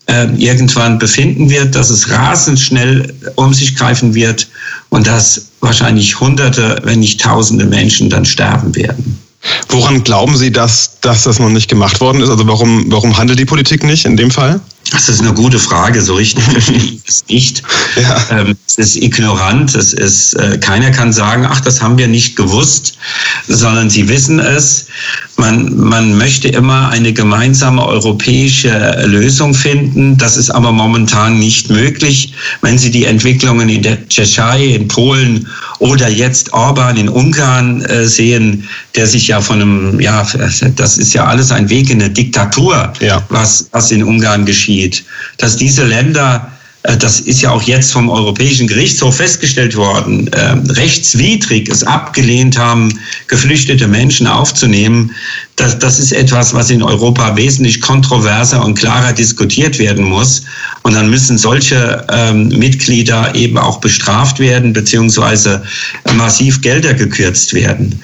äh, irgendwann befinden wird, dass es rasend schnell um sich greifen wird und dass wahrscheinlich Hunderte, wenn nicht Tausende Menschen dann sterben werden. Woran glauben Sie, dass, dass das noch nicht gemacht worden ist? Also warum, warum handelt die Politik nicht in dem Fall? Das ist eine gute Frage. So richtig verstehe ich es nicht. Ja. Ähm, es ist ignorant. Es ist, äh, keiner kann sagen, ach, das haben wir nicht gewusst, sondern sie wissen es. Man, man möchte immer eine gemeinsame europäische Lösung finden. Das ist aber momentan nicht möglich. Wenn Sie die Entwicklungen in der Tschechei, in Polen oder jetzt Orban in Ungarn äh, sehen, der sich ja von einem, ja, das ist ja alles ein Weg in eine Diktatur, ja. was, was in Ungarn geschieht. Dass diese Länder äh, das ist ja auch jetzt vom Europäischen Gerichtshof festgestellt worden, äh, rechtswidrig es abgelehnt haben, geflüchtete Menschen aufzunehmen. Das, das ist etwas, was in Europa wesentlich kontroverser und klarer diskutiert werden muss. Und dann müssen solche ähm, Mitglieder eben auch bestraft werden, beziehungsweise massiv Gelder gekürzt werden.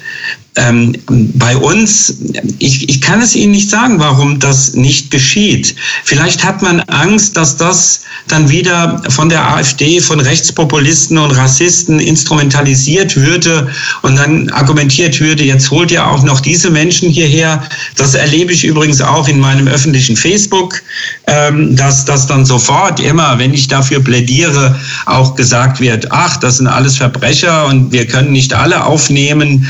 Ähm, bei uns, ich, ich kann es Ihnen nicht sagen, warum das nicht geschieht. Vielleicht hat man Angst, dass das dann wieder von der AfD, von Rechtspopulisten und Rassisten instrumentalisiert würde und dann argumentiert würde, jetzt holt ihr auch noch diese Menschen hierher. Das erlebe ich übrigens auch in meinem öffentlichen Facebook, ähm, dass das dann sofort immer, wenn ich dafür plädiere, auch gesagt wird, ach, das sind alles Verbrecher und wir können nicht alle aufnehmen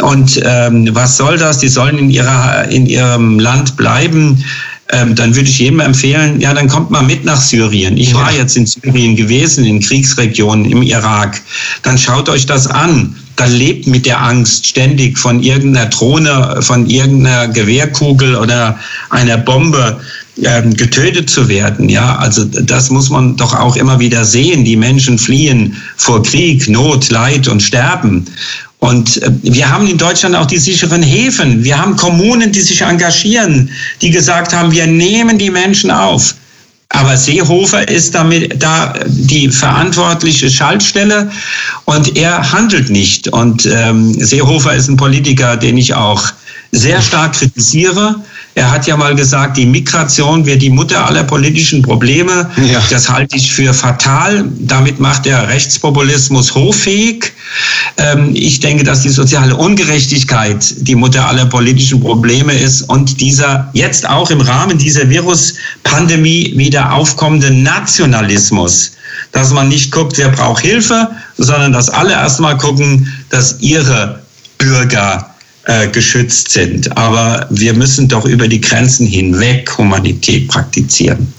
und ähm, was soll das? Die sollen in, ihrer, in ihrem Land bleiben. Ähm, dann würde ich jedem empfehlen, ja, dann kommt mal mit nach Syrien. Ich war jetzt in Syrien gewesen, in Kriegsregionen im Irak. Dann schaut euch das an. Da lebt mit der Angst ständig von irgendeiner Drohne, von irgendeiner Gewehrkugel oder einer Bombe ähm, getötet zu werden. Ja, also das muss man doch auch immer wieder sehen. Die Menschen fliehen vor Krieg, Not, Leid und Sterben. Und äh, wir haben in Deutschland auch die sicheren Häfen. Wir haben Kommunen, die sich engagieren, die gesagt haben, wir nehmen die Menschen auf. Aber Seehofer ist damit da die verantwortliche Schaltstelle und er handelt nicht. Und ähm, Seehofer ist ein Politiker, den ich auch sehr stark kritisiere. Er hat ja mal gesagt, die Migration wäre die Mutter aller politischen Probleme. Ja. Das halte ich für fatal. Damit macht er Rechtspopulismus hoffähig. Ähm, ich denke, dass die soziale Ungerechtigkeit die Mutter aller politischen Probleme ist und dieser jetzt auch im Rahmen dieser Viruspandemie wieder aufkommende Nationalismus dass man nicht guckt, wer braucht Hilfe, sondern dass alle erstmal gucken, dass ihre Bürger äh, geschützt sind. Aber wir müssen doch über die Grenzen hinweg Humanität praktizieren.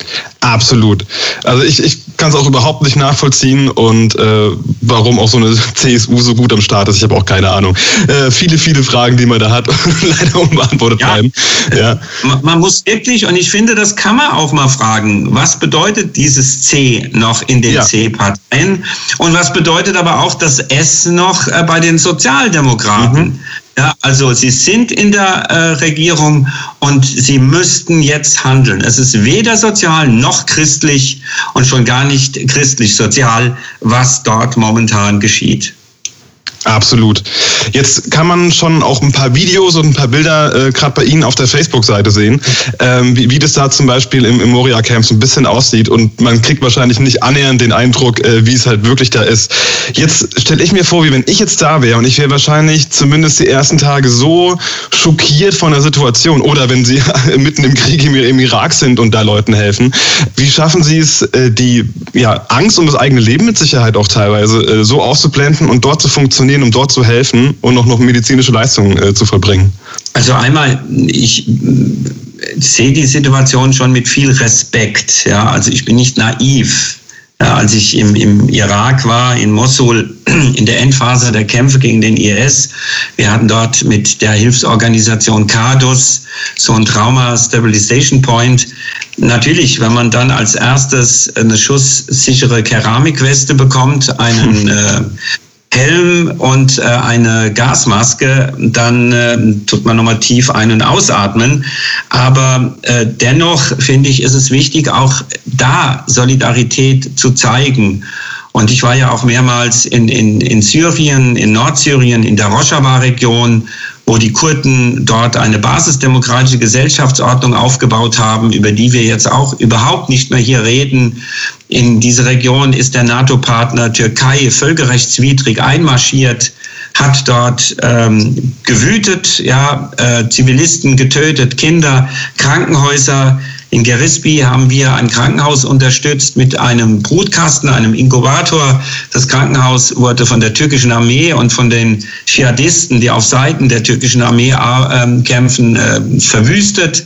Absolut. Also ich, ich kann es auch überhaupt nicht nachvollziehen und äh, warum auch so eine CSU so gut am Start ist. Ich habe auch keine Ahnung. Äh, viele, viele Fragen, die man da hat, leider unbeantwortet ja. bleiben. Ja. Man, muss wirklich, und ich finde, das kann man auch mal fragen, was bedeutet dieses C noch in den ja. C-Parteien und was bedeutet aber auch das S noch äh, bei den Sozialdemokraten? Mhm. Ja, also sie sind in der äh, Regierung und sie müssten jetzt handeln. Es ist weder sozial noch christlich und schon gar nicht christlich sozial, was dort momentan geschieht. Absolut. Jetzt kann man schon auch ein paar Videos und ein paar Bilder äh, gerade bei Ihnen auf der Facebook-Seite sehen, ähm, wie, wie das da zum Beispiel im, im Moria-Camp so ein bisschen aussieht. Und man kriegt wahrscheinlich nicht annähernd den Eindruck, äh, wie es halt wirklich da ist. Jetzt stelle ich mir vor, wie wenn ich jetzt da wäre und ich wäre wahrscheinlich zumindest die ersten Tage so schockiert von der Situation oder wenn Sie mitten im Krieg im, im Irak sind und da Leuten helfen. Wie schaffen Sie es, äh, die ja, Angst um das eigene Leben mit Sicherheit auch teilweise äh, so auszublenden und dort zu funktionieren? Unternehmen, um dort zu helfen und auch noch medizinische Leistungen äh, zu verbringen? Also einmal, ich äh, sehe die Situation schon mit viel Respekt. Ja, also ich bin nicht naiv. als ich im, im Irak war, in Mosul, in der Endphase der Kämpfe gegen den IS. Wir hatten dort mit der Hilfsorganisation CADUS so ein Trauma Stabilization Point. Natürlich, wenn man dann als erstes eine schusssichere Keramikweste bekommt, einen äh, Helm und äh, eine Gasmaske, dann äh, tut man nochmal tief ein- und ausatmen. Aber äh, dennoch finde ich, ist es wichtig, auch da Solidarität zu zeigen. Und ich war ja auch mehrmals in, in, in Syrien, in Nordsyrien, in der Rojava-Region, wo die Kurden dort eine basisdemokratische Gesellschaftsordnung aufgebaut haben, über die wir jetzt auch überhaupt nicht mehr hier reden. In diese Region ist der NATO-Partner Türkei völkerrechtswidrig einmarschiert, hat dort ähm, gewütet, ja, äh, Zivilisten getötet, Kinder, Krankenhäuser in Gerispi haben wir ein Krankenhaus unterstützt mit einem Brutkasten, einem Inkubator. Das Krankenhaus wurde von der türkischen Armee und von den Dschihadisten, die auf Seiten der türkischen Armee äh, kämpfen, äh, verwüstet.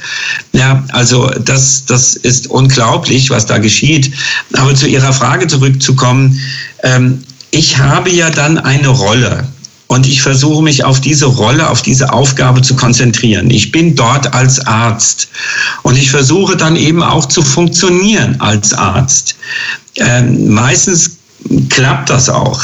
Ja, also das, das ist unglaublich, was da geschieht. Aber zu Ihrer Frage zurückzukommen, ähm, ich habe ja dann eine Rolle. Und ich versuche mich auf diese Rolle, auf diese Aufgabe zu konzentrieren. Ich bin dort als Arzt. Und ich versuche dann eben auch zu funktionieren als Arzt. Ähm, meistens klappt das auch.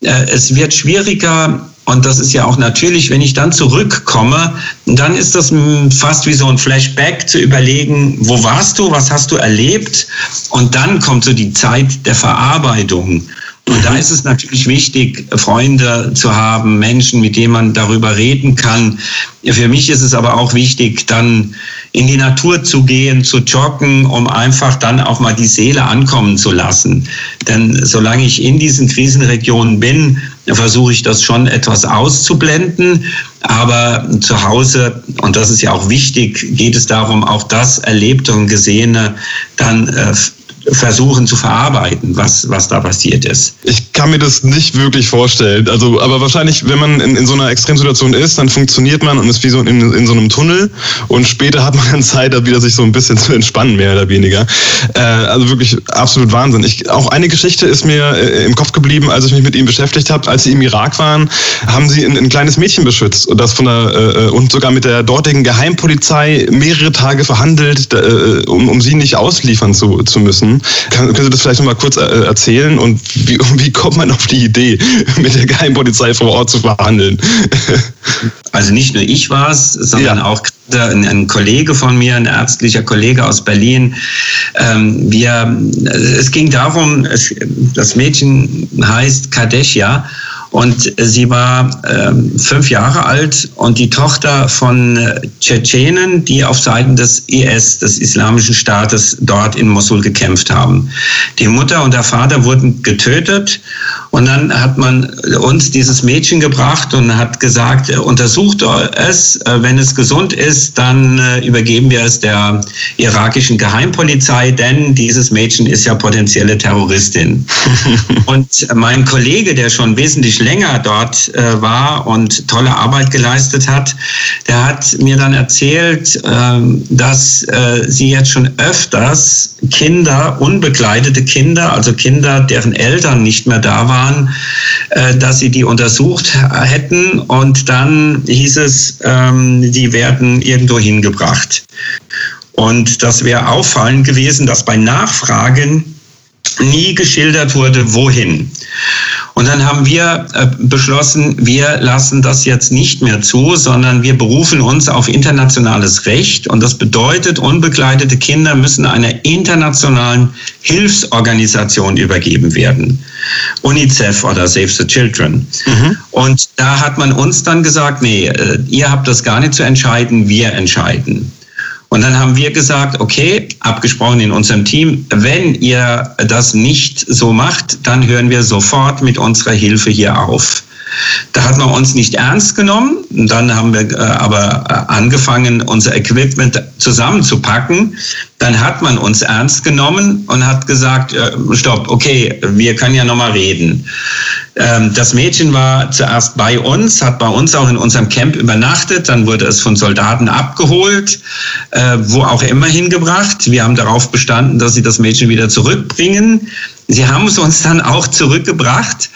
Äh, es wird schwieriger, und das ist ja auch natürlich, wenn ich dann zurückkomme, dann ist das fast wie so ein Flashback zu überlegen, wo warst du, was hast du erlebt? Und dann kommt so die Zeit der Verarbeitung. Und da ist es natürlich wichtig, Freunde zu haben, Menschen, mit denen man darüber reden kann. Für mich ist es aber auch wichtig, dann in die Natur zu gehen, zu joggen, um einfach dann auch mal die Seele ankommen zu lassen. Denn solange ich in diesen Krisenregionen bin, versuche ich das schon etwas auszublenden. Aber zu Hause, und das ist ja auch wichtig, geht es darum, auch das Erlebte und Gesehene dann äh, versuchen zu verarbeiten, was, was da passiert ist. Ich kann mir das nicht wirklich vorstellen. Also, aber wahrscheinlich, wenn man in, in so einer Extremsituation ist, dann funktioniert man und ist wie so in, in so einem Tunnel und später hat man dann Zeit, da wieder sich so ein bisschen zu entspannen, mehr oder weniger. Äh, also wirklich absolut Wahnsinn. Ich, auch eine Geschichte ist mir äh, im Kopf geblieben, als ich mich mit ihm beschäftigt habe. Als sie im Irak waren, haben sie ein, ein kleines Mädchen beschützt und das von der äh, und sogar mit der dortigen Geheimpolizei mehrere Tage verhandelt, äh, um, um sie nicht ausliefern zu, zu müssen. Kann, können Sie das vielleicht noch mal kurz äh, erzählen und wie, wie kommt man auf die Idee, mit der Geheimpolizei vor Ort zu verhandeln? Also nicht nur ich war es, sondern ja. auch ein, Kollege von mir, ein ärztlicher Kollege aus Berlin. Ähm, wir, es ging darum, das Mädchen heißt Kadeshia und sie war ähm, fünf Jahre alt und die Tochter von äh, Tschetschenen, die auf Seiten des IS, des Islamischen Staates, dort in Mosul gekämpft haben. Die Mutter und der Vater wurden getötet und dann hat man uns dieses Mädchen gebracht und hat gesagt, äh, untersucht es, äh, wenn es gesund ist, dann übergeben wir es der irakischen Geheimpolizei, denn dieses Mädchen ist ja potenzielle Terroristin. und mein Kollege, der schon wesentlich länger dort äh, war und tolle Arbeit geleistet hat, der hat mir dann erzählt, äh, dass äh, sie jetzt schon öfters Kinder, unbegleitete Kinder, also Kinder, deren Eltern nicht mehr da waren, äh, dass sie die untersucht hätten und dann hieß es, ähm, die werden irgendwo hingebracht. Und das wäre auffallend gewesen, dass bei Nachfragen nie geschildert wurde, wohin. Und dann haben wir äh, beschlossen, wir lassen das jetzt nicht mehr zu, sondern wir berufen uns auf internationales Recht. Und das bedeutet, unbegleitete Kinder müssen einer internationalen Hilfsorganisation übergeben werden. UNICEF oder Save the Children. Mhm. Und da hat man uns dann gesagt, nee, äh, ihr habt das gar nicht zu entscheiden, wir entscheiden. Und dann haben wir gesagt, okay, abgesprochen in unserem Team, wenn ihr das nicht so macht, dann hören wir sofort mit unserer Hilfe hier auf. Da hat man uns nicht ernst genommen. Dann haben wir äh, aber äh, angefangen, unser Equipment zusammenzupacken. dann hat man uns ernst genommen und hat gesagt, äh, stopp, okay, wir können ja nochmal reden. Ähm, das Mädchen war zuerst bei uns, hat bei uns auch in unserem Camp übernachtet, dann wurde es von Soldaten abgeholt, wo auch immer hingebracht. Wir haben darauf bestanden, dass sie das Mädchen wieder zurückbringen. Sie haben es uns dann auch zurückgebracht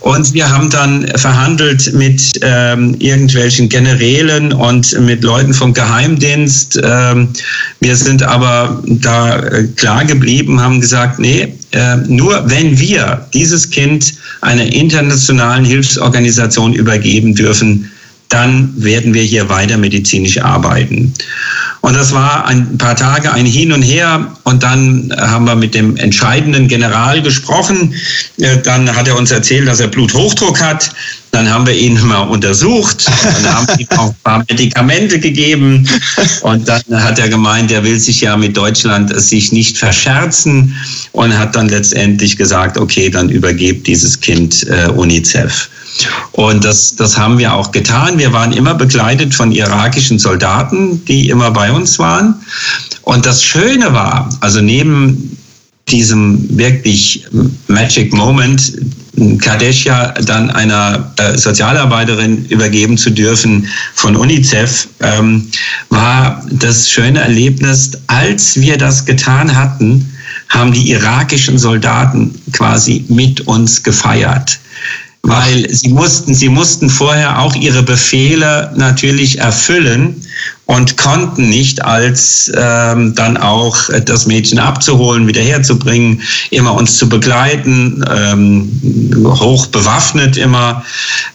und wir haben dann verhandelt mit ähm, irgendwelchen Generälen und mit Leuten vom Geheimdienst. Ähm, wir sind aber da äh, klar geblieben, haben gesagt, nee, äh, nur wenn wir dieses Kind einer internationalen Hilfsorganisation übergeben dürfen, dann werden wir hier weiter medizinisch arbeiten. Und das war ein paar Tage ein Hin und Her. Und dann haben wir mit dem entscheidenden General gesprochen. Äh, dann hat er uns erzählt, dass er Bluthochdruck hat. Dann haben wir ihn mal untersucht. Dann haben wir ihm auch ein paar Medikamente gegeben. Und dann hat er gemeint, er will sich ja mit Deutschland sich nicht verscherzen und hat dann letztendlich gesagt, okay, dann übergebt dieses Kind äh, UNICEF. Und das, das haben wir auch getan. Wir waren immer begleitet von irakischen Soldaten, die immer bei uns waren. Und das Schöne war, also neben diesem wirklich Magic Moment, Kadesha dann einer äh, Sozialarbeiterin übergeben zu dürfen von UNICEF, ähm, war das schöne Erlebnis, als wir das getan hatten, haben die irakischen Soldaten quasi mit uns gefeiert weil sie mussten, sie mussten vorher auch ihre Befehle natürlich erfüllen und konnten nicht als ähm, dann auch das Mädchen abzuholen, wieder herzubringen, immer uns zu begleiten, ähm, hoch bewaffnet immer.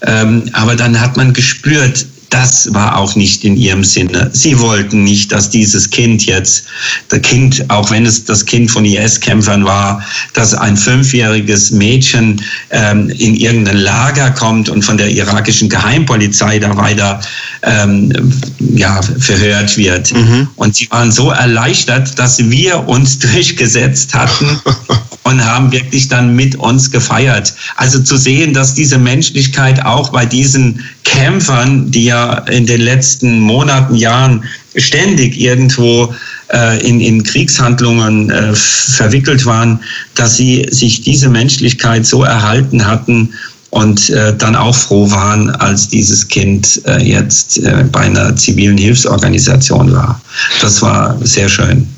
Ähm, aber dann hat man gespürt, das war auch nicht in ihrem Sinne. Sie wollten nicht, dass dieses Kind jetzt, das Kind, auch wenn es das Kind von IS-Kämpfern war, dass ein fünfjähriges Mädchen ähm, in irgendein Lager kommt und von der irakischen Geheimpolizei da weiter ähm, ja, verhört wird. Mhm. Und sie waren so erleichtert, dass wir uns durchgesetzt hatten und haben wirklich dann mit uns gefeiert. Also zu sehen, dass diese Menschlichkeit auch bei diesen Kämpfern, die ja in den letzten Monaten, Jahren ständig irgendwo äh, in, in Kriegshandlungen äh, verwickelt waren, dass sie sich diese Menschlichkeit so erhalten hatten und äh, dann auch froh waren, als dieses Kind äh, jetzt äh, bei einer zivilen Hilfsorganisation war. Das war sehr schön.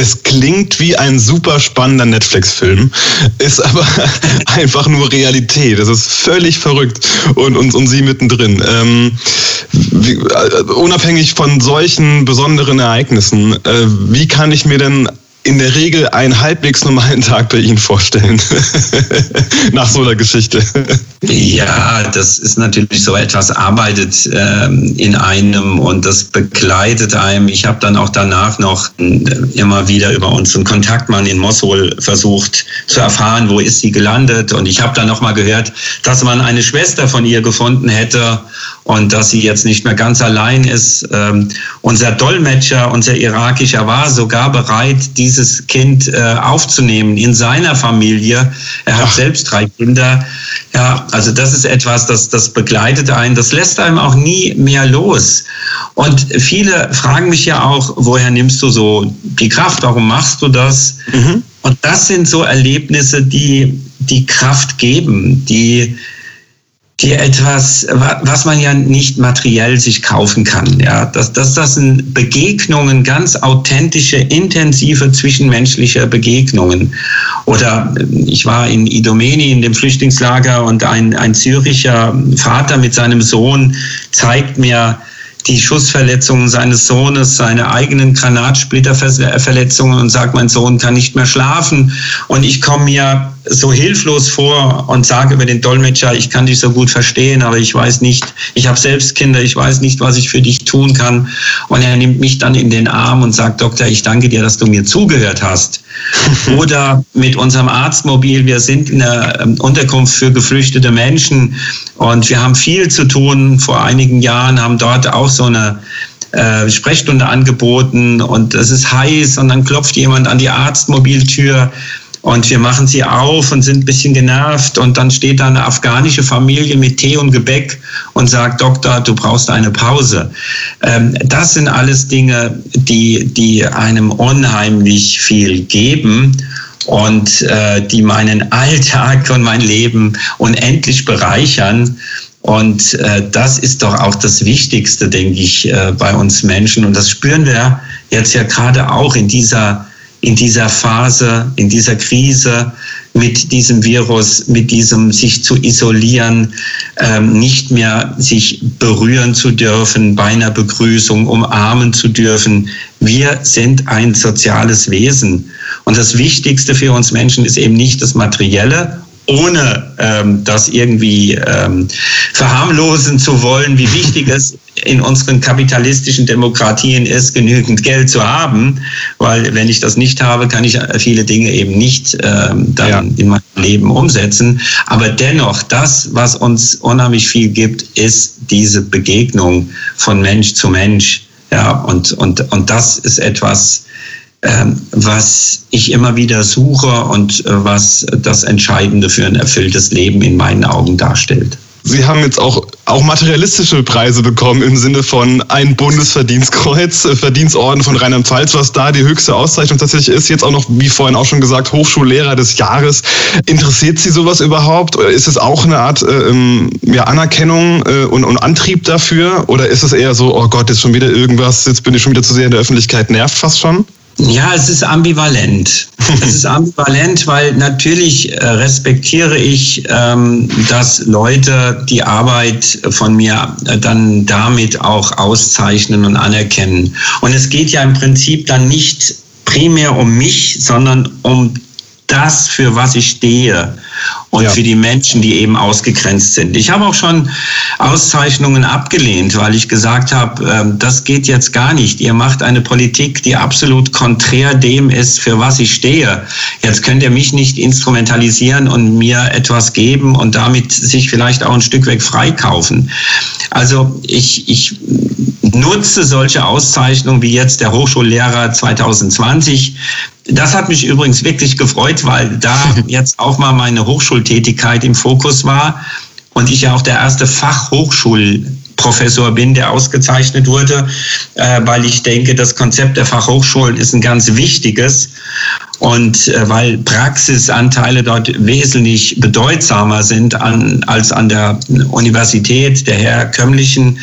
Es klingt wie ein super spannender Netflix-Film, ist aber einfach nur Realität. Das ist völlig verrückt und, und, und sie mittendrin. Ähm, wie, äh, unabhängig von solchen besonderen Ereignissen, äh, wie kann ich mir denn in der Regel einen halbwegs normalen Tag bei Ihnen vorstellen? Nach so einer Geschichte. Ja, das ist natürlich so etwas arbeitet ähm, in einem und das begleitet einem. Ich habe dann auch danach noch äh, immer wieder über unseren Kontaktmann in Mosul versucht zu erfahren, wo ist sie gelandet. Und ich habe dann noch mal gehört, dass man eine Schwester von ihr gefunden hätte und dass sie jetzt nicht mehr ganz allein ist. Ähm, unser Dolmetscher, unser irakischer, war sogar bereit, dieses Kind äh, aufzunehmen in seiner Familie. Er hat Ach. selbst drei Kinder. Ja, also das ist etwas, das, das begleitet einen. Das lässt einem auch nie mehr los. Und viele fragen mich ja auch, woher nimmst du so die Kraft? Warum machst du das? Mhm. Und das sind so Erlebnisse, die die Kraft geben, die die etwas, was man ja nicht materiell sich kaufen kann. Ja, das, das, das sind Begegnungen, ganz authentische, intensive zwischenmenschliche Begegnungen. Oder ich war in Idomeni in dem Flüchtlingslager und ein, ein syrischer Vater mit seinem Sohn zeigt mir, die Schussverletzungen seines Sohnes, seine eigenen Granatsplitterverletzungen und sagt, mein Sohn kann nicht mehr schlafen. Und ich komme mir so hilflos vor und sage über den Dolmetscher, ich kann dich so gut verstehen, aber ich weiß nicht, ich habe selbst Kinder, ich weiß nicht, was ich für dich tun kann. Und er nimmt mich dann in den Arm und sagt, Doktor, ich danke dir, dass du mir zugehört hast. Oder mit unserem Arztmobil, wir sind in der ähm, Unterkunft für geflüchtete Menschen und wir haben viel zu tun. Vor einigen Jahren haben dort auch so eine äh, Sprechstunde angeboten und es ist heiß und dann klopft jemand an die Arztmobiltür und wir machen sie auf und sind ein bisschen genervt und dann steht da eine afghanische Familie mit Tee und Gebäck und sagt, Doktor, du brauchst eine Pause. Ähm, das sind alles Dinge, die, die einem unheimlich viel geben und äh, die meinen Alltag und mein Leben unendlich bereichern. Und äh, das ist doch auch das Wichtigste, denke ich, äh, bei uns Menschen. Und das spüren wir jetzt ja gerade auch in dieser in dieser Phase, in dieser Krise mit diesem Virus, mit diesem sich zu isolieren, ähm, nicht mehr sich berühren zu dürfen, bei einer Begrüßung umarmen zu dürfen. Wir sind ein soziales Wesen. Und das Wichtigste für uns Menschen ist eben nicht das Materielle ohne ähm, das irgendwie ähm, verharmlosen zu wollen, wie wichtig es in unseren kapitalistischen Demokratien ist, genügend Geld zu haben, weil wenn ich das nicht habe, kann ich viele Dinge eben nicht ähm, dann ja. in meinem Leben umsetzen. Aber dennoch, das, was uns unheimlich viel gibt, ist diese Begegnung von Mensch zu Mensch. Ja, und, und, und das ist etwas, ähm, was ich immer wieder suche und äh, was das Entscheidende für ein erfülltes Leben in meinen Augen darstellt. Sie haben jetzt auch, auch materialistische Preise bekommen im Sinne von ein Bundesverdienstkreuz, äh, Verdienstorden von Rheinland-Pfalz, was da die höchste Auszeichnung tatsächlich ist. Jetzt auch noch, wie vorhin auch schon gesagt, Hochschullehrer des Jahres. Interessiert Sie sowas überhaupt? Ist es auch eine Art äh, ähm, ja, Anerkennung äh, und, und Antrieb dafür? Oder ist es eher so, oh Gott, jetzt schon wieder irgendwas, jetzt bin ich schon wieder zu sehr in der Öffentlichkeit, nervt fast schon? Ja, es ist ambivalent. es ist ambivalent, weil natürlich äh, respektiere ich, ähm, dass Leute die Arbeit von mir äh, dann damit auch auszeichnen und anerkennen. Und es geht ja im Prinzip dann nicht primär um mich, sondern um das, für was ich stehe und ja. für die Menschen, die eben ausgegrenzt sind. Ich habe auch schon Auszeichnungen abgelehnt, weil ich gesagt habe, äh, das geht jetzt gar nicht. Ihr macht eine Politik, die absolut konträr dem ist, für was ich stehe. Jetzt könnt ihr mich nicht instrumentalisieren und mir etwas geben und damit sich vielleicht auch ein Stück weg freikaufen. Also ich, ich nutze solche Auszeichnungen wie jetzt der Hochschullehrer 2020 das hat mich übrigens wirklich gefreut, weil da jetzt auch mal meine Hochschultätigkeit im Fokus war und ich ja auch der erste Fachhochschulprofessor bin, der ausgezeichnet wurde, äh, weil ich denke, das Konzept der Fachhochschulen ist ein ganz wichtiges und äh, weil Praxisanteile dort wesentlich bedeutsamer sind an, als an der Universität, der herkömmlichen.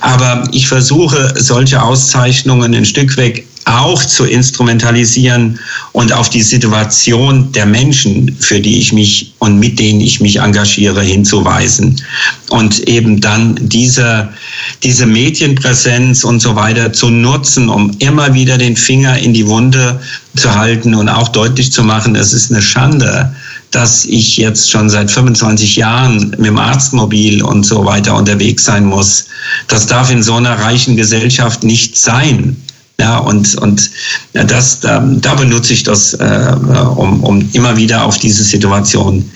Aber ich versuche, solche Auszeichnungen ein Stück weg auch zu instrumentalisieren und auf die Situation der Menschen, für die ich mich und mit denen ich mich engagiere, hinzuweisen. Und eben dann diese, diese Medienpräsenz und so weiter zu nutzen, um immer wieder den Finger in die Wunde zu halten und auch deutlich zu machen, es ist eine Schande, dass ich jetzt schon seit 25 Jahren mit dem Arztmobil und so weiter unterwegs sein muss. Das darf in so einer reichen Gesellschaft nicht sein. Ja, und, und das, da, da benutze ich das, äh, um, um immer wieder auf diese Situation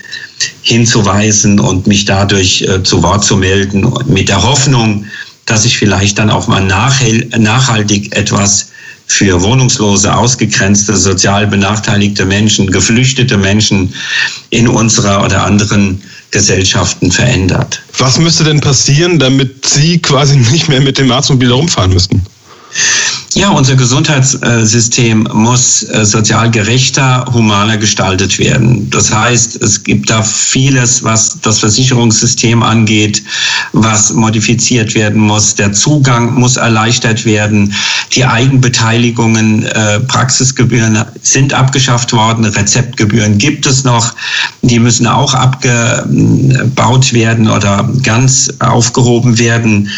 hinzuweisen und mich dadurch äh, zu Wort zu melden, mit der Hoffnung, dass ich vielleicht dann auch mal nachhaltig etwas für wohnungslose, ausgegrenzte, sozial benachteiligte Menschen, geflüchtete Menschen in unserer oder anderen Gesellschaften verändert. Was müsste denn passieren, damit Sie quasi nicht mehr mit dem Arztmobil herumfahren müssten? Ja, unser Gesundheitssystem muss äh, sozial gerechter, humaner gestaltet werden. Das heißt, es gibt da vieles, was das Versicherungssystem angeht, was modifiziert werden muss. Der Zugang muss erleichtert werden. Die Eigenbeteiligungen, äh, Praxisgebühren sind abgeschafft worden. Rezeptgebühren gibt es noch. Die müssen auch abgebaut werden oder ganz aufgehoben werden.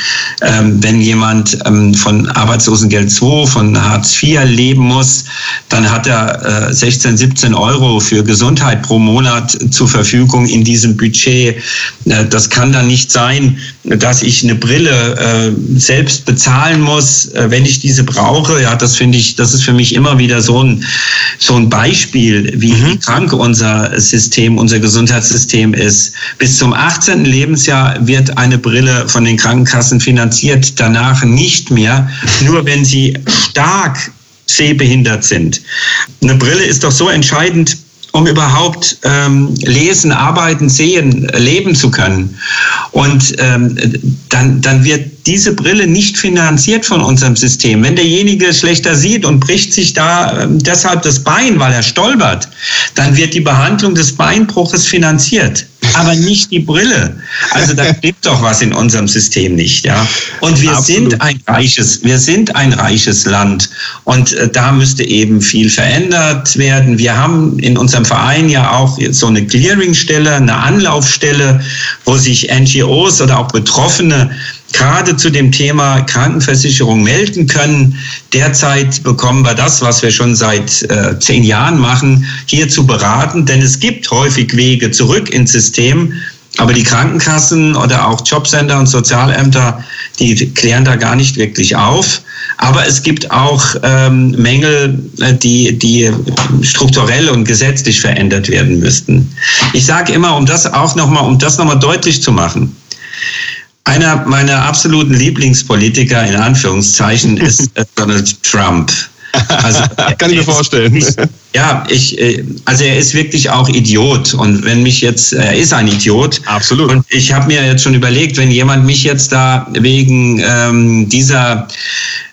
Ähm, wenn jemand ähm, von Arbeitslosengeld II von Hartz IV leben muss, dann hat er äh, 16, 17 Euro für Gesundheit pro Monat zur Verfügung in diesem Budget. Äh, das kann dann nicht sein, dass ich eine Brille äh, selbst bezahlen muss, äh, wenn ich diese brauche. Ja, das finde ich, das ist für mich immer wieder so ein, so ein Beispiel, wie, mhm. wie krank unser System, unser Gesundheitssystem ist. Bis zum 18. Lebensjahr wird eine Brille von den Krankenkassen finanziert, danach nicht mehr, nur wenn sie stark sehbehindert sind. Eine Brille ist doch so entscheidend, um überhaupt ähm, lesen, arbeiten, sehen, leben zu können. Und ähm, dann, dann wird diese Brille nicht finanziert von unserem System. Wenn derjenige schlechter sieht und bricht sich da äh, deshalb das Bein, weil er stolpert, dann wird die Behandlung des Beinbruches finanziert, aber nicht die Brille. Also da doch was in unserem System nicht, ja. Und wir Absolut. sind ein reiches, wir sind ein reiches Land und äh, da müsste eben viel verändert werden. Wir haben in unserem Verein ja auch so eine Clearingstelle, eine Anlaufstelle, wo sich NGOs oder auch Betroffene gerade zu dem Thema Krankenversicherung melden können. Derzeit bekommen wir das, was wir schon seit äh, zehn Jahren machen, hier zu beraten, denn es gibt häufig Wege zurück ins System. Aber die Krankenkassen oder auch Jobcenter und Sozialämter, die klären da gar nicht wirklich auf. Aber es gibt auch ähm, Mängel, äh, die, die strukturell und gesetzlich verändert werden müssten. Ich sage immer, um das auch nochmal, um das nochmal deutlich zu machen. Einer meiner absoluten Lieblingspolitiker in Anführungszeichen ist Donald Trump. Also, Kann ich mir vorstellen. Ist, ja, ich, äh, also er ist wirklich auch Idiot. Und wenn mich jetzt, er ist ein Idiot. Absolut. Und ich habe mir jetzt schon überlegt, wenn jemand mich jetzt da wegen ähm, dieser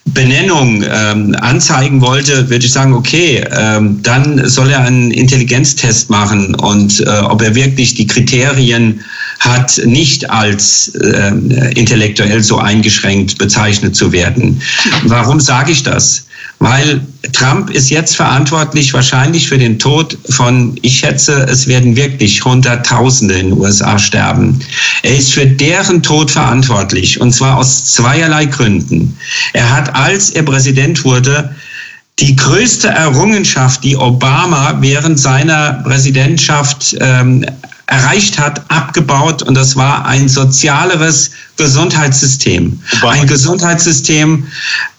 Benennung ähm, anzeigen wollte, würde ich sagen, okay, ähm, dann soll er einen Intelligenztest machen und äh, ob er wirklich die Kriterien hat, nicht als äh, intellektuell so eingeschränkt bezeichnet zu werden. Warum sage ich das? Weil Trump ist jetzt verantwortlich wahrscheinlich für den Tod von, ich schätze, es werden wirklich Hunderttausende in den USA sterben. Er ist für deren Tod verantwortlich und zwar aus zweierlei Gründen. Er hat, als er Präsident wurde, die größte Errungenschaft, die Obama während seiner Präsidentschaft ähm, erreicht hat, abgebaut. Und das war ein sozialeres Gesundheitssystem. Obama. Ein Gesundheitssystem,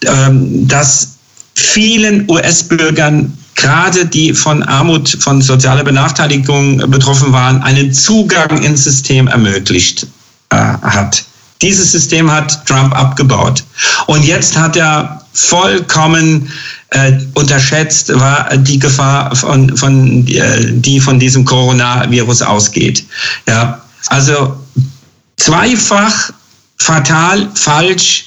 ähm, das vielen US-Bürgern gerade die von Armut, von sozialer Benachteiligung betroffen waren, einen Zugang ins System ermöglicht äh, hat. Dieses System hat Trump abgebaut. Und jetzt hat er vollkommen äh, unterschätzt war die Gefahr von, von äh, die von diesem Coronavirus ausgeht. Ja, also zweifach fatal, falsch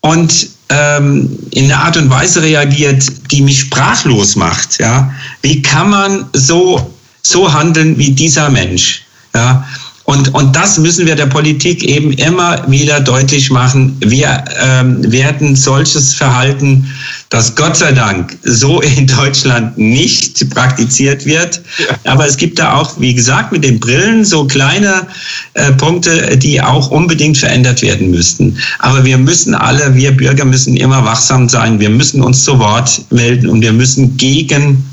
und ähm, in einer Art und Weise reagiert, die mich sprachlos macht. Ja, wie kann man so so handeln wie dieser Mensch? Ja, und, und das müssen wir der Politik eben immer wieder deutlich machen. Wir ähm, werden solches Verhalten, das Gott sei Dank so in Deutschland nicht praktiziert wird. Ja. Aber es gibt da auch, wie gesagt, mit den Brillen so kleine äh, Punkte, die auch unbedingt verändert werden müssten. Aber wir müssen alle, wir Bürger müssen immer wachsam sein. Wir müssen uns zu Wort melden und wir müssen gegen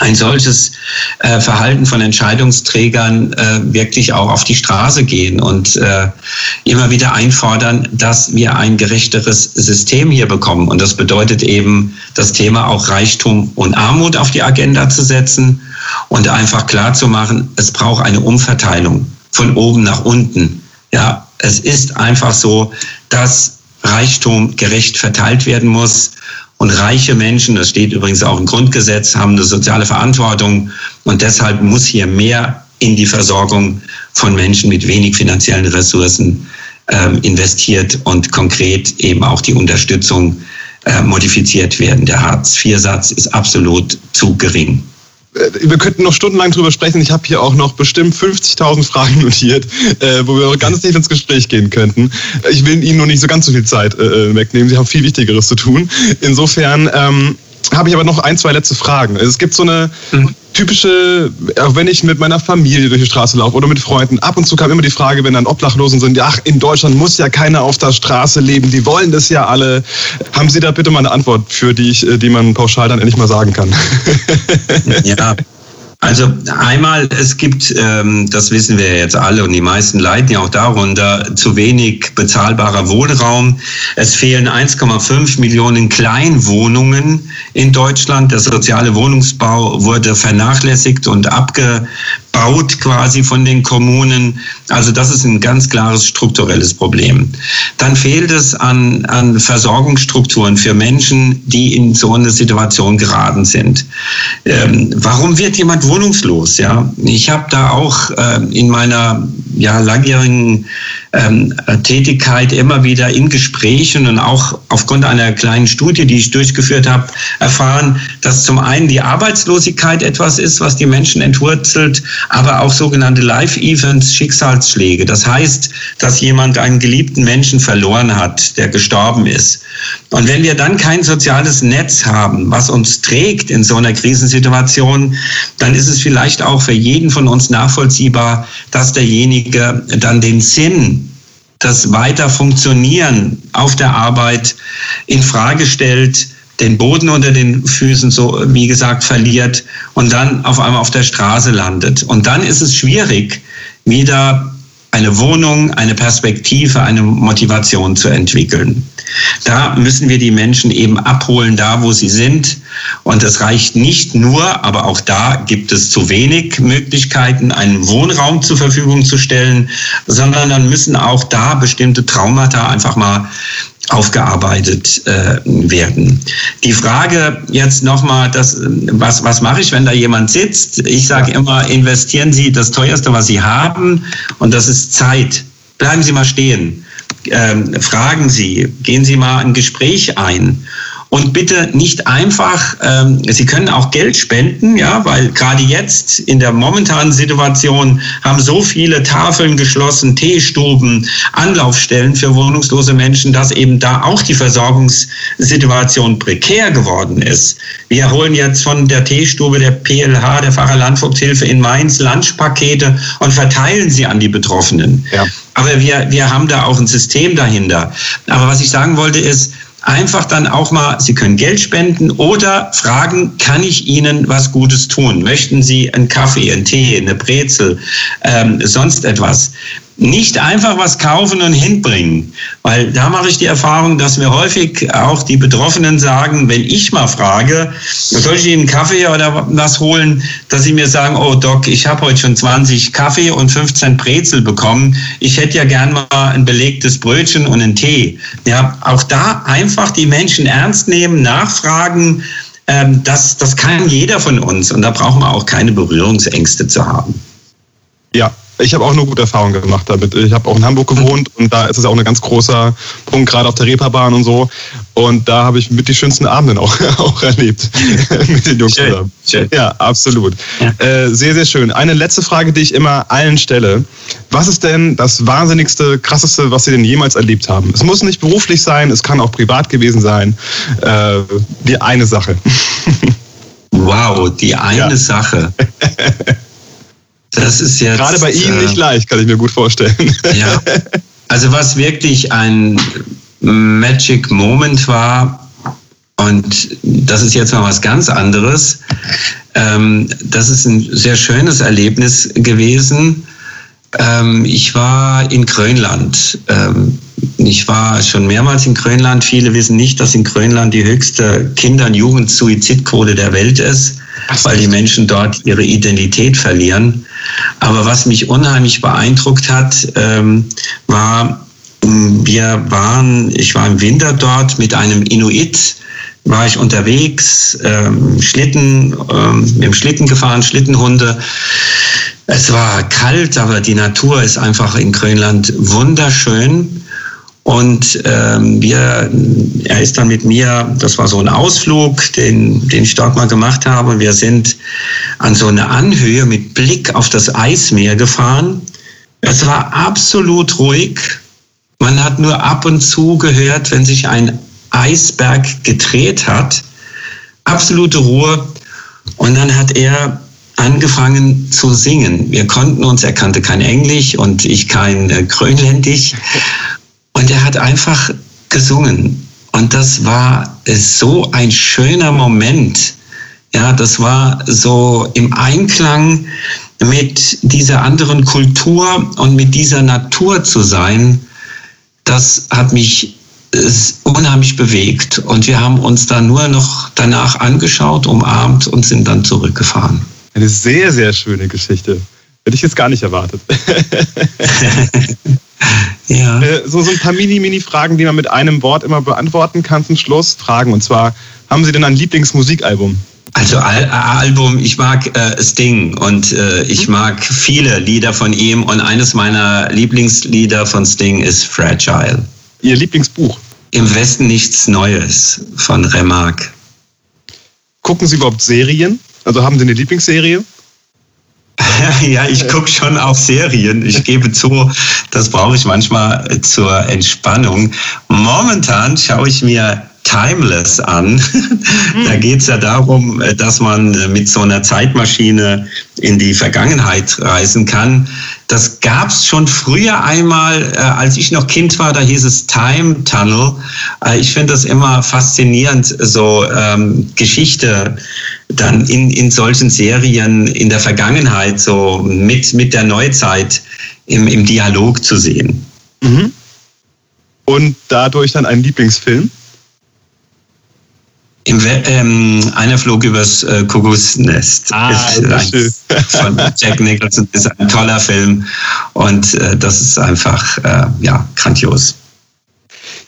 ein solches äh, Verhalten von Entscheidungsträgern äh, wirklich auch auf die Straße gehen und äh, immer wieder einfordern, dass wir ein gerechteres System hier bekommen. Und das bedeutet eben, das Thema auch Reichtum und Armut auf die Agenda zu setzen und einfach klar zu machen, es braucht eine Umverteilung von oben nach unten. Ja, es ist einfach so, dass Reichtum gerecht verteilt werden muss und reiche Menschen, das steht übrigens auch im Grundgesetz, haben eine soziale Verantwortung. Und deshalb muss hier mehr in die Versorgung von Menschen mit wenig finanziellen Ressourcen ähm, investiert und konkret eben auch die Unterstützung äh, modifiziert werden. Der Hartz-IV-Satz ist absolut zu gering. Äh, wir könnten noch stundenlang drüber sprechen. Ich habe hier auch noch bestimmt 50.000 Fragen notiert, äh, wo wir ganz tief ins Gespräch gehen könnten. Ich will Ihnen nur nicht so ganz so viel Zeit äh, wegnehmen. Sie haben viel Wichtigeres zu tun. Insofern ähm, habe ich aber noch ein, zwei letzte Fragen. Also es gibt so eine mhm. typische, auch wenn ich mit meiner Familie durch die Straße laufe oder mit Freunden, ab und zu kam immer die Frage, wenn dann Obdachlosen sind, ach, in Deutschland muss ja keiner auf der Straße leben, die wollen das ja alle. Haben Sie da bitte mal eine Antwort für, die, ich, die man pauschal dann endlich mal sagen kann? Ja, also einmal, es gibt, ähm, das wissen wir jetzt alle und die meisten leiden ja auch darunter, zu wenig bezahlbarer Wohnraum. Es fehlen 1,5 Millionen Kleinwohnungen in Deutschland. Der soziale Wohnungsbau wurde vernachlässigt und abge, baut quasi von den Kommunen. Also das ist ein ganz klares strukturelles Problem. Dann fehlt es an, an Versorgungsstrukturen für Menschen, die in so eine Situation geraten sind. Ähm, warum wird jemand wohnungslos? Ja, ich habe da auch äh, in meiner ja, langjährigen ähm, Tätigkeit immer wieder in Gesprächen und auch aufgrund einer kleinen Studie, die ich durchgeführt habe, erfahren, dass zum einen die Arbeitslosigkeit etwas ist, was die Menschen entwurzelt, aber auch sogenannte Life-Events, Schicksalsschläge. Das heißt, dass jemand einen geliebten Menschen verloren hat, der gestorben ist. Und wenn wir dann kein soziales Netz haben, was uns trägt in so einer Krisensituation, dann ist es vielleicht auch für jeden von uns nachvollziehbar, dass derjenige dann den Sinn das weiter Funktionieren auf der Arbeit in Frage stellt, den Boden unter den Füßen so, wie gesagt, verliert und dann auf einmal auf der Straße landet. Und dann ist es schwierig, wieder eine Wohnung, eine Perspektive, eine Motivation zu entwickeln. Da müssen wir die Menschen eben abholen, da wo sie sind. Und es reicht nicht nur, aber auch da gibt es zu wenig Möglichkeiten, einen Wohnraum zur Verfügung zu stellen, sondern dann müssen auch da bestimmte Traumata einfach mal aufgearbeitet äh, werden. Die Frage jetzt nochmal, was, was mache ich, wenn da jemand sitzt? Ich sage immer, investieren Sie das teuerste, was Sie haben, und das ist Zeit. Bleiben Sie mal stehen. Ähm, fragen Sie, gehen Sie mal ein Gespräch ein und bitte nicht einfach, ähm, Sie können auch Geld spenden, ja, weil gerade jetzt in der momentanen Situation haben so viele Tafeln geschlossen, Teestuben, Anlaufstellen für wohnungslose Menschen, dass eben da auch die Versorgungssituation prekär geworden ist. Wir holen jetzt von der Teestube der PLH, der Pfarrer-Landvogthilfe in Mainz, Lunchpakete und verteilen sie an die Betroffenen. Ja. Aber wir, wir haben da auch ein System dahinter. Aber was ich sagen wollte ist, einfach dann auch mal, Sie können Geld spenden oder fragen, kann ich Ihnen was Gutes tun? Möchten Sie einen Kaffee, einen Tee, eine Brezel, ähm, sonst etwas? Nicht einfach was kaufen und hinbringen. Weil da mache ich die Erfahrung, dass mir häufig auch die Betroffenen sagen, wenn ich mal frage, soll ich Ihnen einen Kaffee oder was holen, dass sie mir sagen, oh Doc, ich habe heute schon 20 Kaffee und 15 Brezel bekommen. Ich hätte ja gern mal ein belegtes Brötchen und einen Tee. Ja, auch da einfach die Menschen ernst nehmen, nachfragen. Ähm, das, das kann jeder von uns und da brauchen wir auch keine Berührungsängste zu haben. Ja, ich habe auch nur gute Erfahrungen gemacht damit. Ich habe auch in Hamburg gewohnt und da ist es auch ein ganz großer Punkt, gerade auf der Reeperbahn und so. Und da habe ich mit die schönsten Abenden auch, auch erlebt mit den Jungs schön, zusammen. Schön. Ja, absolut. Ja. Äh, sehr, sehr schön. Eine letzte Frage, die ich immer allen stelle. Was ist denn das wahnsinnigste, krasseste, was Sie denn jemals erlebt haben? Es muss nicht beruflich sein, es kann auch privat gewesen sein. Äh, die eine Sache. wow, die eine ja. Sache. Das ist jetzt. Gerade bei Ihnen äh, nicht leicht, kann ich mir gut vorstellen. Ja. Also, was wirklich ein Magic Moment war, und das ist jetzt mal was ganz anderes. Ähm, das ist ein sehr schönes Erlebnis gewesen. Ähm, ich war in Grönland. Ähm, ich war schon mehrmals in Grönland. Viele wissen nicht, dass in Grönland die höchste Kinder- und Jugendsuizidquote der Welt ist, weil die Menschen dort ihre Identität verlieren. Aber was mich unheimlich beeindruckt hat, ähm, war, wir waren, ich war im Winter dort mit einem Inuit, war ich unterwegs, ähm, Schlitten, ähm, mit dem Schlitten gefahren, Schlittenhunde. Es war kalt, aber die Natur ist einfach in Grönland wunderschön. Und ähm, wir, er ist dann mit mir, das war so ein Ausflug, den, den ich dort mal gemacht habe. Wir sind an so eine Anhöhe mit Blick auf das Eismeer gefahren. Es war absolut ruhig. Man hat nur ab und zu gehört, wenn sich ein Eisberg gedreht hat. Absolute Ruhe. Und dann hat er angefangen zu singen. Wir konnten uns, er kannte kein Englisch und ich kein äh, Grönländisch. Und er hat einfach gesungen. Und das war so ein schöner Moment. Ja, das war so im Einklang mit dieser anderen Kultur und mit dieser Natur zu sein. Das hat mich unheimlich bewegt. Und wir haben uns da nur noch danach angeschaut, umarmt und sind dann zurückgefahren. Eine sehr, sehr schöne Geschichte. Hätte ich jetzt gar nicht erwartet. ja. Äh, so, so ein paar Mini-Mini-Fragen, die man mit einem Wort immer beantworten kann zum Schluss. Fragen und zwar, haben Sie denn ein Lieblingsmusikalbum? Also Al Album, ich mag äh, Sting und äh, ich mag viele Lieder von ihm und eines meiner Lieblingslieder von Sting ist Fragile. Ihr Lieblingsbuch? Im Westen nichts Neues von Remarque. Gucken Sie überhaupt Serien? Also haben Sie eine Lieblingsserie? ja, ich gucke schon auch Serien. Ich gebe zu, das brauche ich manchmal zur Entspannung. Momentan schaue ich mir Timeless an. da geht es ja darum, dass man mit so einer Zeitmaschine in die Vergangenheit reisen kann. Das gab es schon früher einmal, äh, als ich noch Kind war, da hieß es Time Tunnel. Äh, ich finde das immer faszinierend, so ähm, Geschichte dann in, in solchen Serien in der Vergangenheit so mit, mit der Neuzeit im, im Dialog zu sehen. Mhm. Und dadurch dann ein Lieblingsfilm? Im, ähm, einer flog übers äh, Kuckucksnest. Ah, ist ein, von Jack Nicholson ist ein toller Film und äh, das ist einfach äh, ja grandios.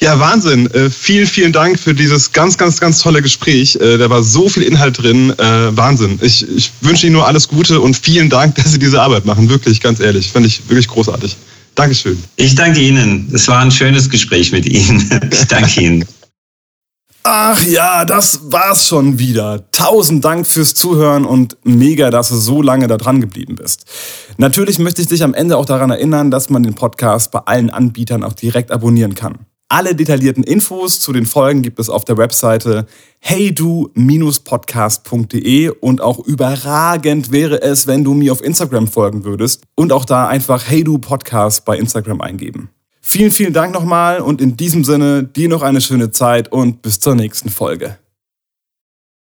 Ja, Wahnsinn. Äh, vielen, vielen Dank für dieses ganz, ganz, ganz tolle Gespräch. Äh, da war so viel Inhalt drin. Äh, Wahnsinn. Ich, ich wünsche Ihnen nur alles Gute und vielen Dank, dass Sie diese Arbeit machen. Wirklich, ganz ehrlich. Fand ich wirklich großartig. Dankeschön. Ich danke Ihnen. Es war ein schönes Gespräch mit Ihnen. Ich danke Ihnen. Ach ja, das war's schon wieder. Tausend Dank fürs Zuhören und mega, dass du so lange da dran geblieben bist. Natürlich möchte ich dich am Ende auch daran erinnern, dass man den Podcast bei allen Anbietern auch direkt abonnieren kann. Alle detaillierten Infos zu den Folgen gibt es auf der Webseite heydu-podcast.de und auch überragend wäre es, wenn du mir auf Instagram folgen würdest und auch da einfach heydu Podcast bei Instagram eingeben. Vielen, vielen Dank nochmal und in diesem Sinne dir noch eine schöne Zeit und bis zur nächsten Folge.